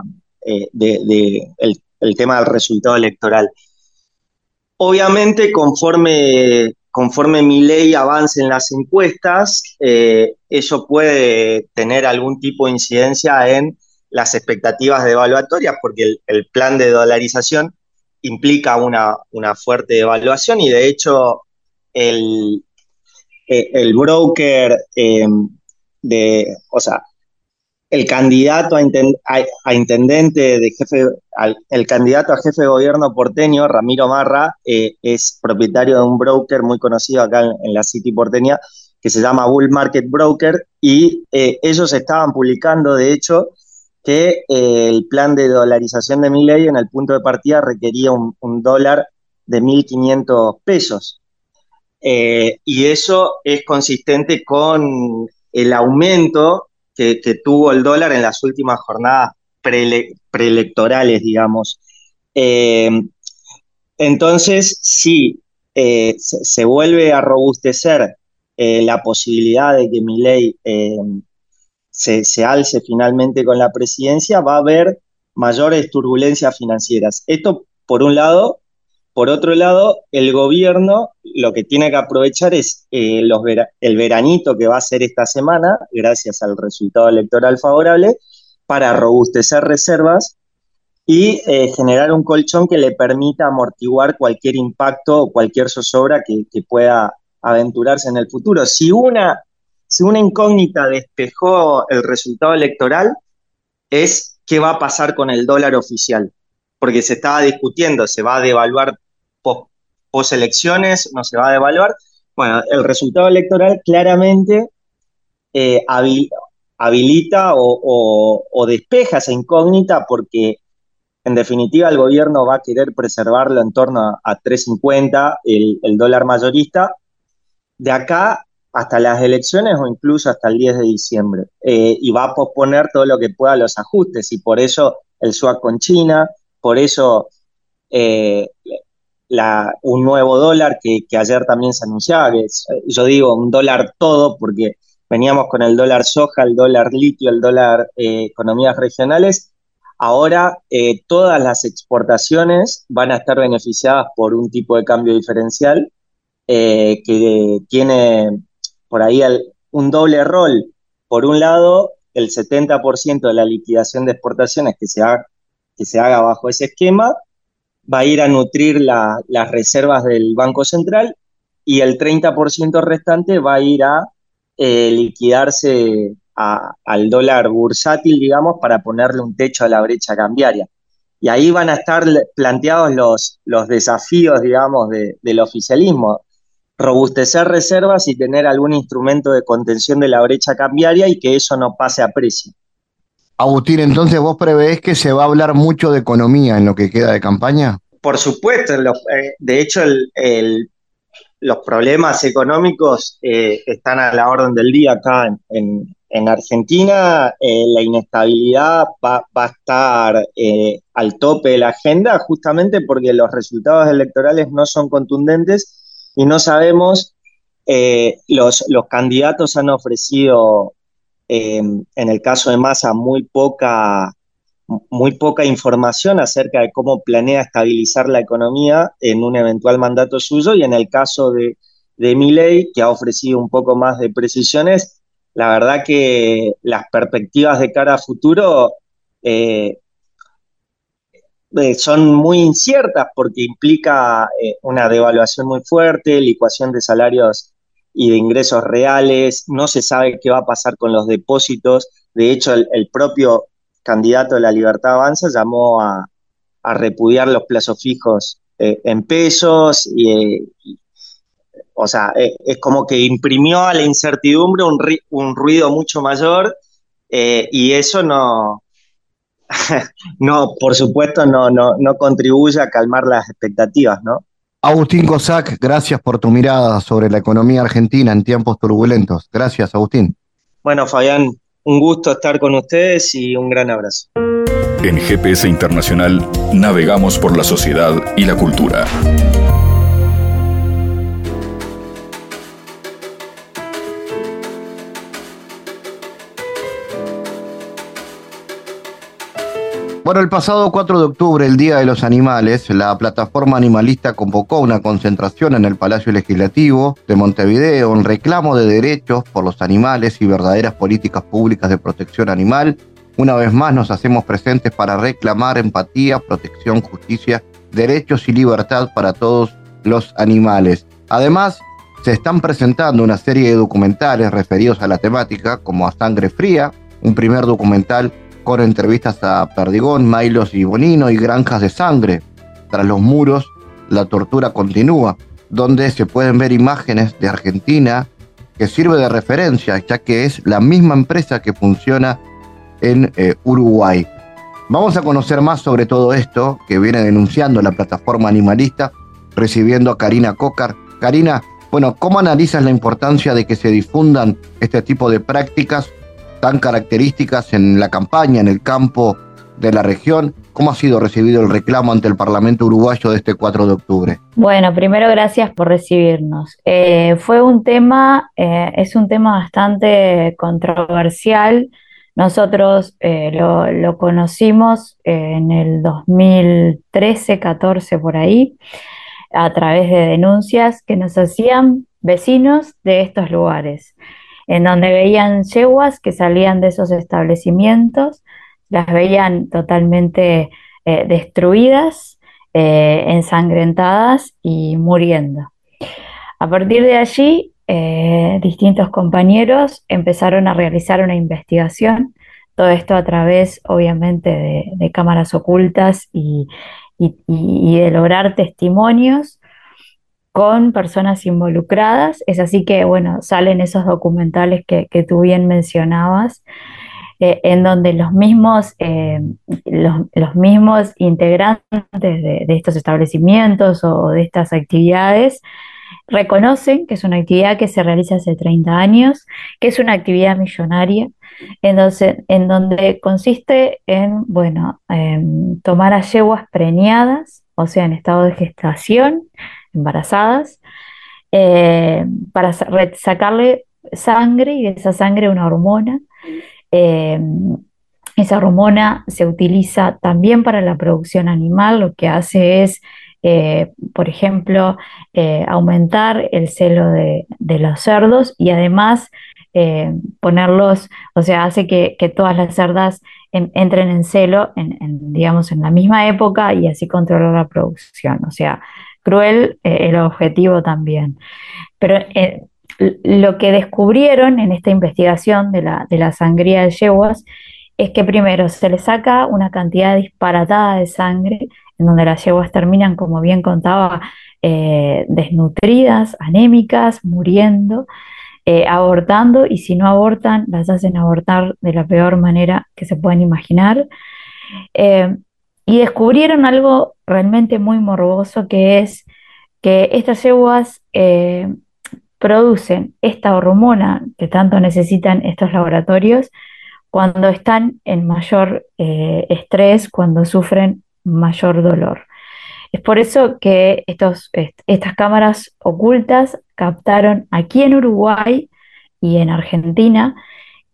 eh, de, el, tema del resultado electoral. Obviamente, conforme, conforme mi ley avance en las encuestas, eso puede tener algún tipo de incidencia en las expectativas de evaluatorias, porque el, plan de dolarización implica una, una, fuerte evaluación y de hecho el, eh, el broker de, o sea, el candidato a, intendente de jefe, el candidato a jefe de gobierno porteño, Ramiro Marra, eh, es propietario de un broker muy conocido acá en, la City porteña que se llama Bull Market Broker y eh, ellos estaban publicando, de hecho, que el plan de dolarización de mi ley en el punto de partida requería un, un dólar de 1.500 pesos. Eh, y eso es consistente con el aumento que, tuvo el dólar en las últimas jornadas preelectorales, digamos. Eh, entonces, si eh, se, vuelve a robustecer la posibilidad de que mi ley se, se, alce finalmente con la presidencia, va a haber mayores turbulencias financieras. Esto, por un lado, por otro lado, el gobierno lo que tiene que aprovechar es eh, el veranito que va a ser esta semana, gracias al resultado electoral favorable, para robustecer reservas y eh, generar un colchón que le permita amortiguar cualquier impacto o cualquier zozobra que, pueda aventurarse en el futuro. Si una, si una incógnita despejó el resultado electoral, es qué va a pasar con el dólar oficial porque se estaba discutiendo, se va a devaluar post, elecciones, no se va a devaluar. Bueno, el resultado electoral claramente eh, habilita o, despeja esa incógnita porque en definitiva el gobierno va a querer preservarlo en torno a, 3.50, el, dólar mayorista, de acá hasta las elecciones o incluso hasta el 10 de diciembre. Eh, y va a posponer todo lo que pueda los ajustes y por eso el swap con China, por eso eh, un nuevo dólar que, ayer también se anunciaba, que yo digo un dólar todo, porque veníamos con el dólar soja, el dólar litio, el dólar eh, economías regionales. Ahora eh, todas las exportaciones van a estar beneficiadas por un tipo de cambio diferencial eh, que tiene por ahí un doble rol. Por un lado, el 70% de la liquidación de exportaciones que se, que se haga bajo ese esquema va a ir a nutrir las reservas del Banco Central y el 30% restante va a ir a eh, liquidarse al dólar bursátil, digamos, para ponerle un techo a la brecha cambiaria. Y ahí van a estar planteados los, los desafíos, digamos, del oficialismo. Robustecer reservas y tener algún instrumento de contención de la brecha cambiaria y que eso no pase a precio. Agustín, entonces vos prevés que se va a hablar mucho de economía en lo que queda de campaña. Por supuesto, eh, de hecho los problemas económicos eh, están a la orden del día acá en, Argentina. Eh, la inestabilidad va, a estar al tope de la agenda justamente porque los resultados electorales no son contundentes y no sabemos, los, los candidatos han ofrecido en el caso de Massa, muy poca, muy poca información acerca de cómo planea estabilizar la economía en un eventual mandato suyo y en el caso de, de Milley, que ha ofrecido un poco más de precisiones, la verdad que las perspectivas de cara a futuro eh, eh, son muy inciertas porque implica eh, una devaluación muy fuerte, licuación de salarios y de ingresos reales, no se sabe qué va a pasar con los depósitos, de hecho el, propio candidato de la Libertad Avanza llamó a, repudiar los plazos fijos eh, en pesos, y, o sea, eh, es como que imprimió a la incertidumbre un, ruido mucho mayor eh, y eso no, [laughs] no, por supuesto, no, no, no contribuye a calmar las expectativas, ¿no? Agustín Cosac, gracias por tu mirada sobre la economía argentina en tiempos turbulentos. Gracias, Agustín. Bueno, Fabián, un gusto estar con ustedes y un gran abrazo. En GPS Internacional navegamos por la sociedad y la cultura. Bueno, el pasado 4 de octubre, el Día de los Animales, la plataforma animalista convocó una concentración en el Palacio Legislativo de Montevideo en reclamo de derechos por los animales y verdaderas políticas públicas de protección animal. Una vez más nos hacemos presentes para reclamar empatía, protección, justicia, derechos y libertad para todos los animales. Además, se están presentando una serie de documentales referidos a la temática, como A Sangre Fría, un primer documental entrevistas a Perdigón, Mailos y Bonino y Granjas de Sangre. Tras los muros, la tortura continúa, donde se pueden ver imágenes de Argentina que sirve de referencia, ya que es la misma empresa que funciona en eh, Uruguay. Vamos a conocer más sobre todo esto que viene denunciando la plataforma animalista, recibiendo a Karina Cocar. Karina, bueno, ¿cómo analizas la importancia de que se difundan este tipo de prácticas tan características en la campaña, en el campo de la región. ¿Cómo ha sido recibido el reclamo ante el Parlamento uruguayo de este 4 de octubre? Bueno, primero gracias por recibirnos. Eh, fue un tema, eh, es un tema bastante controversial. Nosotros eh, lo, lo, conocimos en el 2013, 14 por ahí, a través de denuncias que nos hacían vecinos de estos lugares en donde veían yeguas que salían de esos establecimientos, las veían totalmente eh, destruidas, eh, ensangrentadas y muriendo. A partir de allí, eh, distintos compañeros empezaron a realizar una investigación, todo esto a través, obviamente, de, cámaras ocultas y de lograr testimonios con personas involucradas. Es así que, bueno, salen esos documentales que, tú bien mencionabas, eh, en donde los mismos, eh, los, mismos integrantes de, estos establecimientos o de estas actividades reconocen que es una actividad que se realiza hace 30 años, que es una actividad millonaria, entonces, en donde consiste en, bueno, tomar a yeguas preñadas, o sea, en estado de gestación, embarazadas, eh, para sacarle sangre y de esa sangre una hormona. Eh, esa hormona se utiliza también para la producción animal, lo que hace es, eh, por ejemplo, aumentar el celo de, los cerdos y además ponerlos, o sea, hace que, todas las cerdas entren en celo, en, digamos, en la misma época y así controlar la producción. O sea, cruel eh, el objetivo también. Pero eh, lo que descubrieron en esta investigación de la, de la sangría de yeguas es que primero se le saca una cantidad disparatada de sangre, en donde las yeguas terminan, como bien contaba, eh, desnutridas, anémicas, muriendo, abortando, y si no abortan, las hacen abortar de la peor manera que se pueden imaginar. Y descubrieron algo realmente muy morboso que es que estas yeguas eh, producen esta hormona que tanto necesitan estos laboratorios cuando están en mayor eh, estrés, cuando sufren mayor dolor. Es por eso que estos, estas cámaras ocultas captaron aquí en Uruguay y en Argentina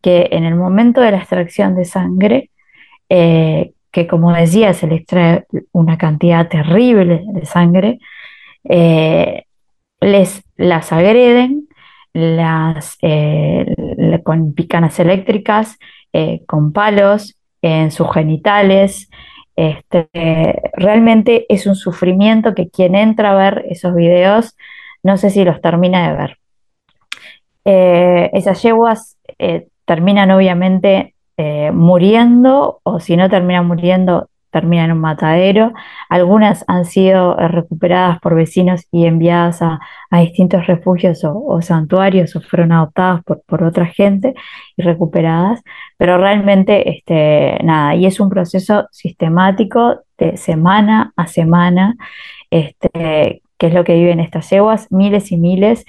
que en el momento de la extracción de sangre, eh, que como decía, se le extrae una cantidad terrible de sangre, eh, les las agreden, las eh, con picanas eléctricas, eh, con palos en sus genitales. Este, realmente es un sufrimiento que quien entra a ver esos videos, no sé si los termina de ver. esas yeguas terminan obviamente eh, muriendo o si no terminan muriendo, terminan en un matadero. Algunas han sido eh, recuperadas por vecinos y enviadas a, distintos refugios o, santuarios o fueron adoptadas por, otra gente y recuperadas, pero realmente este, nada, y es un proceso sistemático de semana a semana, este, que es lo que viven estas yeguas, miles y miles.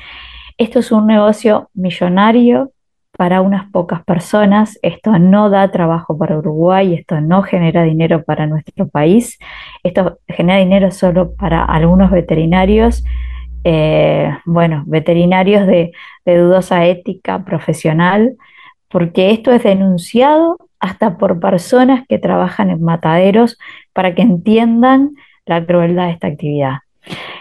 Esto es un negocio millonario para unas pocas personas, esto no da trabajo para Uruguay, esto no genera dinero para nuestro país, esto genera dinero solo para algunos veterinarios, eh, bueno, veterinarios de, dudosa ética profesional, porque esto es denunciado hasta por personas que trabajan en mataderos para que entiendan la crueldad de esta actividad.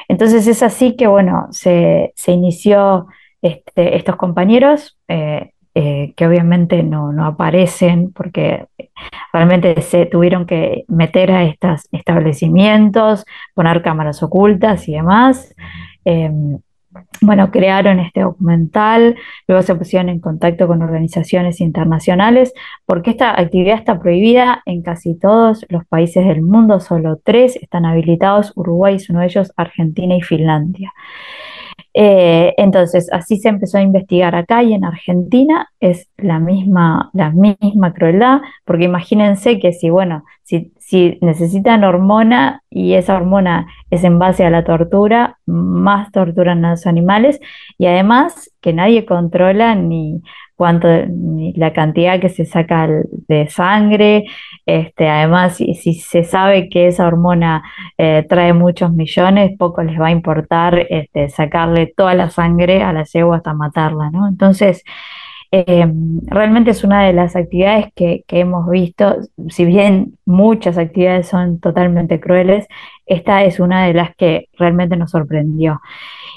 Entonces es así que, bueno, se, inició este, estos compañeros, eh, eh, que obviamente no, aparecen porque realmente se tuvieron que meter a estos establecimientos, poner cámaras ocultas y demás. Em, bueno, crearon este documental, luego se pusieron en contacto con organizaciones internacionales, porque esta actividad está prohibida en casi todos los países del mundo, solo tres están habilitados, Uruguay es uno de ellos, Argentina y Finlandia. Eh, entonces, así se empezó a investigar acá y en Argentina es la misma, la misma crueldad, porque imagínense que si, bueno, si, si necesitan hormona y esa hormona es en base a la tortura, más torturan a los animales y además que nadie controla ni cuánto, la cantidad que se saca de sangre, este, además si, se sabe que esa hormona eh, trae muchos millones, poco les va a importar este, sacarle toda la sangre a la yegua hasta matarla, ¿no? Entonces, eh, realmente es una de las actividades que, hemos visto, si bien muchas actividades son totalmente crueles, esta es una de las que realmente nos sorprendió.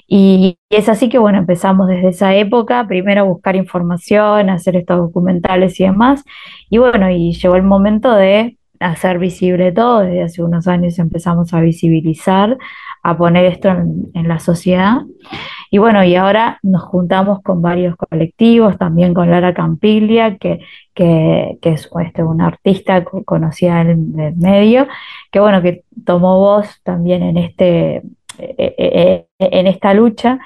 Y es así que, bueno, empezamos desde esa época, primero a buscar información, hacer estos documentales y demás, y bueno, y llegó el momento de hacer visible todo, desde hace unos años empezamos a visibilizar, a poner esto en la sociedad. Y bueno, y ahora nos juntamos con varios colectivos, también con Lara Campiglia, que, que, es este, una artista conocida en el medio, que bueno, que tomó voz también en, este, en esta lucha.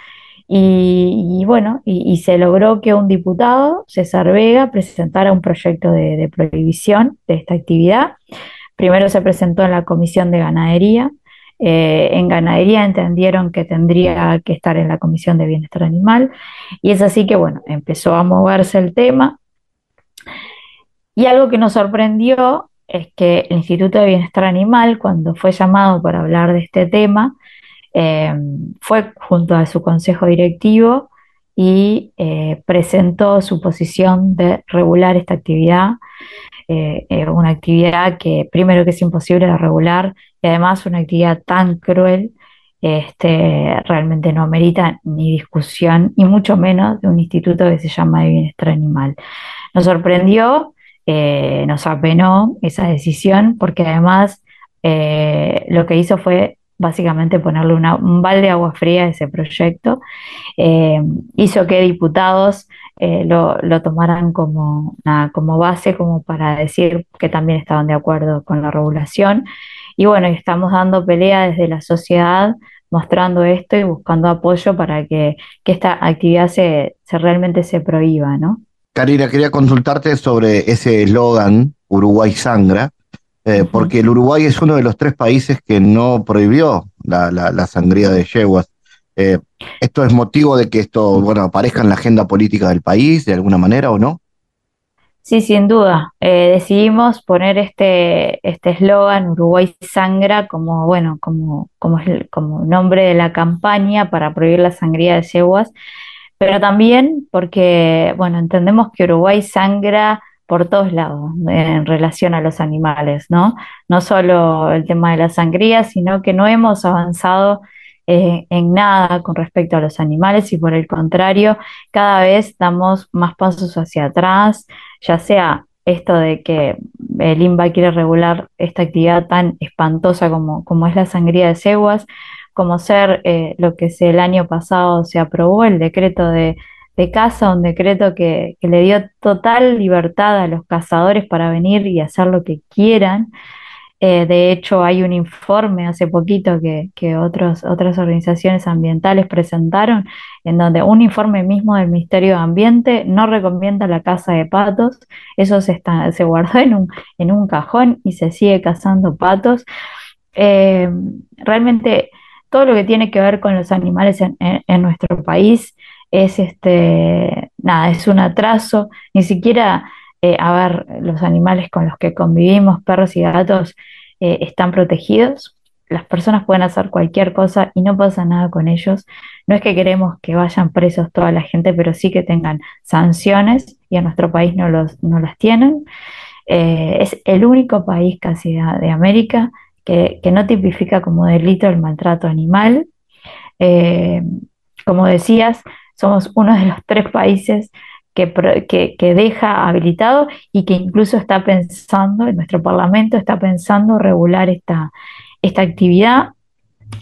Y, bueno, y, se logró que un diputado, César Vega, presentara un proyecto de, de prohibición de esta actividad. Primero se presentó en la Comisión de Ganadería, eh, en ganadería entendieron que tendría que estar en la Comisión de Bienestar Animal y es así que, bueno, empezó a moverse el tema. Y algo que nos sorprendió es que el Instituto de Bienestar Animal, cuando fue llamado para hablar de este tema, eh, fue junto a su consejo directivo y eh, presentó su posición de regular esta actividad, una actividad que primero que es imposible de regular y además una actividad tan cruel este, realmente no merita ni discusión, y mucho menos de un instituto que se llama de bienestar animal. Nos sorprendió, eh, nos apenó esa decisión, porque además eh, lo que hizo fue básicamente ponerle un balde de agua fría a ese proyecto, eh, hizo que diputados lo, lo, tomaran como, como base, como para decir que también estaban de acuerdo con la regulación. Y bueno, estamos dando pelea desde la sociedad, mostrando esto y buscando apoyo para que, esta actividad se, realmente se prohíba, ¿no? Karina, quería consultarte sobre ese eslogan, Uruguay sangra, eh, porque el Uruguay es uno de los tres países que no prohibió la, sangría de yeguas. Eh, ¿Esto es motivo de que esto, bueno, aparezca en la agenda política del país de alguna manera o no? Sí, sin duda. Eh, decidimos poner este este eslogan Uruguay sangra como bueno como como, como nombre de la campaña para prohibir la sangría de yeguas, pero también porque bueno entendemos que Uruguay sangra por todos lados en relación a los animales, ¿no? No solo el tema de la sangría, sino que no hemos avanzado eh, en nada con respecto a los animales y por el contrario, cada vez damos más pasos hacia atrás ya sea esto de que el INBA quiere regular esta actividad tan espantosa como, como es la sangría de ceguas, como ser eh, lo que el año pasado se aprobó, el decreto de, de caza, un decreto que, que, le dio total libertad a los cazadores para venir y hacer lo que quieran. Eh, de hecho, hay un informe hace poquito que, otras organizaciones ambientales presentaron, en donde un informe mismo del Ministerio de Ambiente no recomienda la caza de patos. Eso se, se guardó en un, en un cajón y se sigue cazando patos. Eh, realmente todo lo que tiene que ver con los animales en, nuestro país es este, nada, es un atraso, ni siquiera, eh, a ver, los animales con los que convivimos, perros y gatos, eh, están protegidos. Las personas pueden hacer cualquier cosa y no pasa nada con ellos. No es que queremos que vayan presos toda la gente, pero sí que tengan sanciones y en nuestro país no, los, no las tienen. Eh, es el único país casi de, América que, no tipifica como delito el maltrato animal. como decías, somos uno de los tres países que, que, deja habilitado y que incluso está pensando, en nuestro Parlamento está pensando regular esta, esta actividad.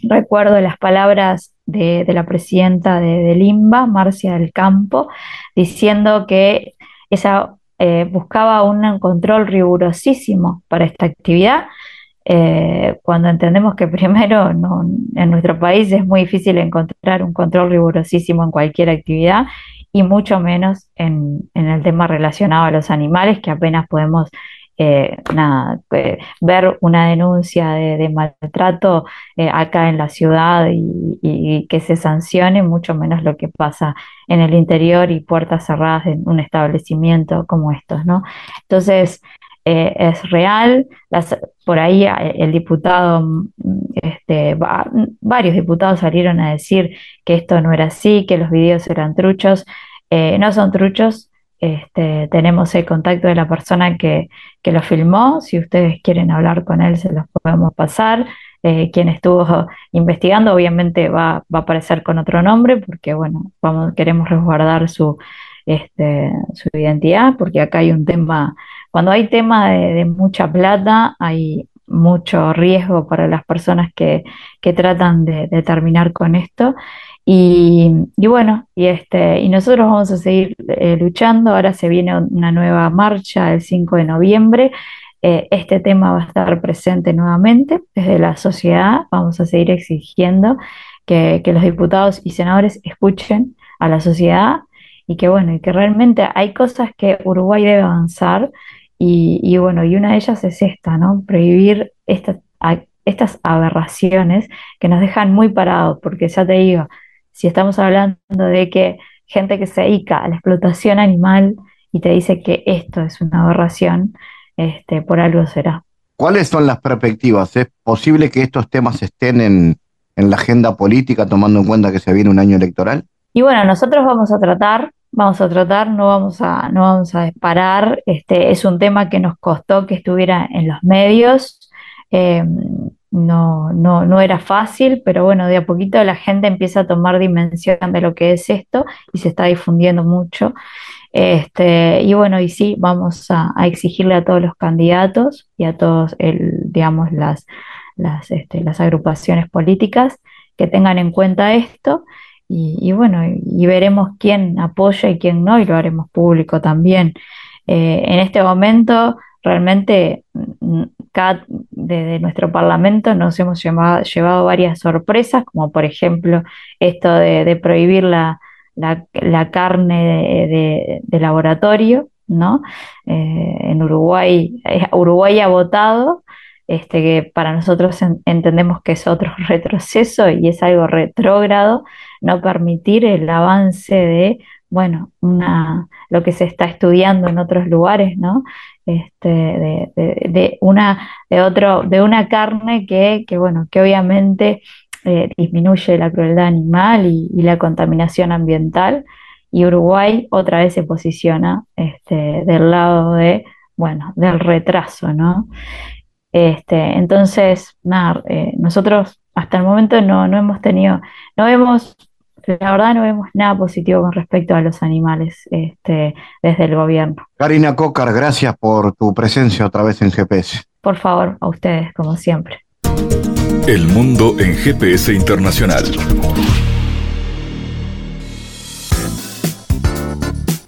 Recuerdo las palabras de, la presidenta de, de, Limba, Marcia del Campo, diciendo que esa, eh, buscaba un control rigurosísimo para esta actividad eh, cuando entendemos que primero en nuestro país es muy difícil encontrar un control rigurosísimo en cualquier actividad y mucho menos en, el tema relacionado a los animales, que apenas podemos eh, eh, ver una denuncia de, maltrato acá en la ciudad y, y, que se sancione, mucho menos lo que pasa en el interior y puertas cerradas en un establecimiento como estos, ¿no? Entonces, eh, es real. por ahí eh, el diputado, mm, este, varios diputados salieron a decir que esto no era así, que los videos eran truchos. Eh, no son truchos. Este, tenemos el contacto de la persona que, que lo filmó. Si ustedes quieren hablar con él, se los podemos pasar. quien estuvo investigando, obviamente va, va, a aparecer con otro nombre, porque bueno, vamos, queremos resguardar su, este, su identidad, porque acá hay un tema cuando hay tema de, mucha plata, hay mucho riesgo para las personas que, tratan de, terminar con esto. Y, bueno, y, este, y nosotros vamos a seguir eh, luchando. Ahora se viene una nueva marcha el 5 de noviembre. Eh, este tema va a estar presente nuevamente desde la sociedad. Vamos a seguir exigiendo que, que los diputados y senadores escuchen a la sociedad y que bueno, y que realmente hay cosas que Uruguay debe avanzar y, bueno, y una de ellas es esta, ¿no? Prohibir estas aberraciones que nos dejan muy parados, porque ya te digo, si estamos hablando de que gente que se dedica a la explotación animal y te dice que esto es una aberración, este, por algo será. ¿Cuáles son las perspectivas? ¿Es posible que estos temas estén en, en la agenda política, tomando en cuenta que se viene un año electoral? Y bueno, nosotros vamos a tratar vamos a tratar, no vamos a, no vamos a disparar. Este, es un tema que nos costó que estuviera en los medios. Eh, no, no, no era fácil, pero bueno, de a poquito la gente empieza a tomar dimensión de lo que es esto y se está difundiendo mucho. Este, y bueno, y sí, vamos a, exigirle a todos los candidatos y a todos las, las, este, las agrupaciones políticas que tengan en cuenta esto y, bueno, y veremos quién apoya y quién no, y lo haremos público también. Eh, en este momento, realmente, mm, desde nuestro Parlamento nos hemos llevado, varias sorpresas, como por ejemplo esto de, prohibir la, carne de, laboratorio, ¿no? Eh, en Uruguay, eh, Uruguay ha votado este, que para nosotros entendemos que es otro [laughs] retroceso y es algo retrógrado, no permitir el avance de, bueno, una, lo que se está estudiando en otros lugares, ¿no? Este, de, una, de, otro, de una carne que, bueno, que obviamente eh, disminuye la crueldad animal y, la contaminación ambiental. Y Uruguay otra vez se posiciona este, del lado de, bueno, del retraso, ¿no? Este, entonces, eh, nosotros hasta el momento no, no hemos tenido, no vemos, la verdad no vemos nada positivo con respecto a los animales este, desde el gobierno. Karina Cocar, gracias por tu presencia otra vez en GPS. Por favor, a ustedes, como siempre. El mundo en GPS Internacional.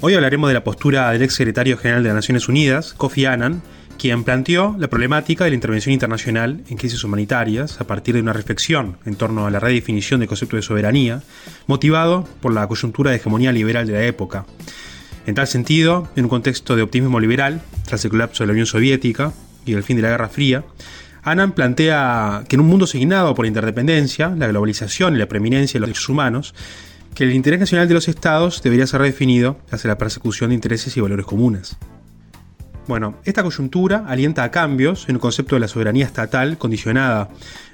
Hoy hablaremos de la postura del ex secretario general de las Naciones Unidas, Kofi Annan, quien planteó la problemática de la intervención internacional en crisis humanitarias a partir de una reflexión en torno a la redefinición del concepto de soberanía, motivado por la coyuntura de hegemonía liberal de la época. En tal sentido, en un contexto de optimismo liberal, tras el colapso de la Unión Soviética y el fin de la Guerra Fría, Annan plantea que en un mundo asignado por la interdependencia, la globalización y la preeminencia de los derechos humanos, que el interés nacional de los estados debería ser redefinido hacia la persecución de intereses y valores comunes. Bueno, esta coyuntura alienta a cambios en el concepto de la soberanía estatal condicionada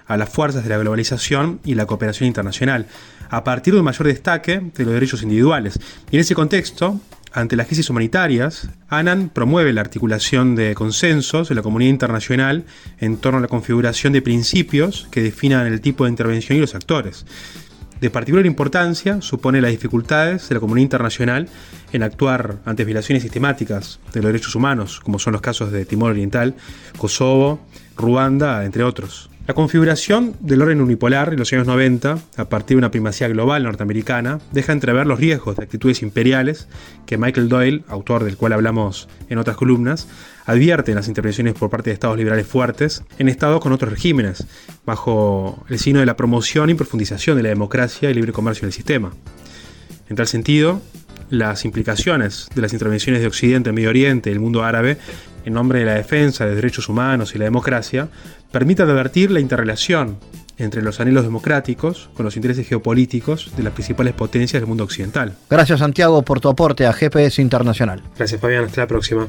a las fuerzas de la globalización y la cooperación internacional, a partir de un mayor destaque de los derechos individuales. Y en ese contexto, ante las crisis humanitarias, Annan promueve la articulación de consensos de la comunidad internacional en torno a la configuración de principios que definan el tipo de intervención y los actores. De particular importancia supone las dificultades de la comunidad internacional en actuar ante violaciones sistemáticas de los derechos humanos, como son los casos de Timor Oriental, Kosovo, Ruanda, entre otros. La configuración del orden unipolar en los años 90, a partir de una primacía global norteamericana, deja entrever los riesgos de actitudes imperiales que Michael Doyle, autor del cual hablamos en otras columnas, advierte en las intervenciones por parte de estados liberales fuertes en estados con otros regímenes, bajo el signo de la promoción y profundización de la democracia y libre comercio en el sistema. En tal sentido, las implicaciones de las intervenciones de Occidente en Medio Oriente y el mundo árabe en nombre de la defensa de derechos humanos y la democracia, permite advertir la interrelación entre los anhelos democráticos con los intereses geopolíticos de las principales potencias del mundo occidental. Gracias Santiago por tu aporte a GPS Internacional. Gracias Fabián, hasta la próxima.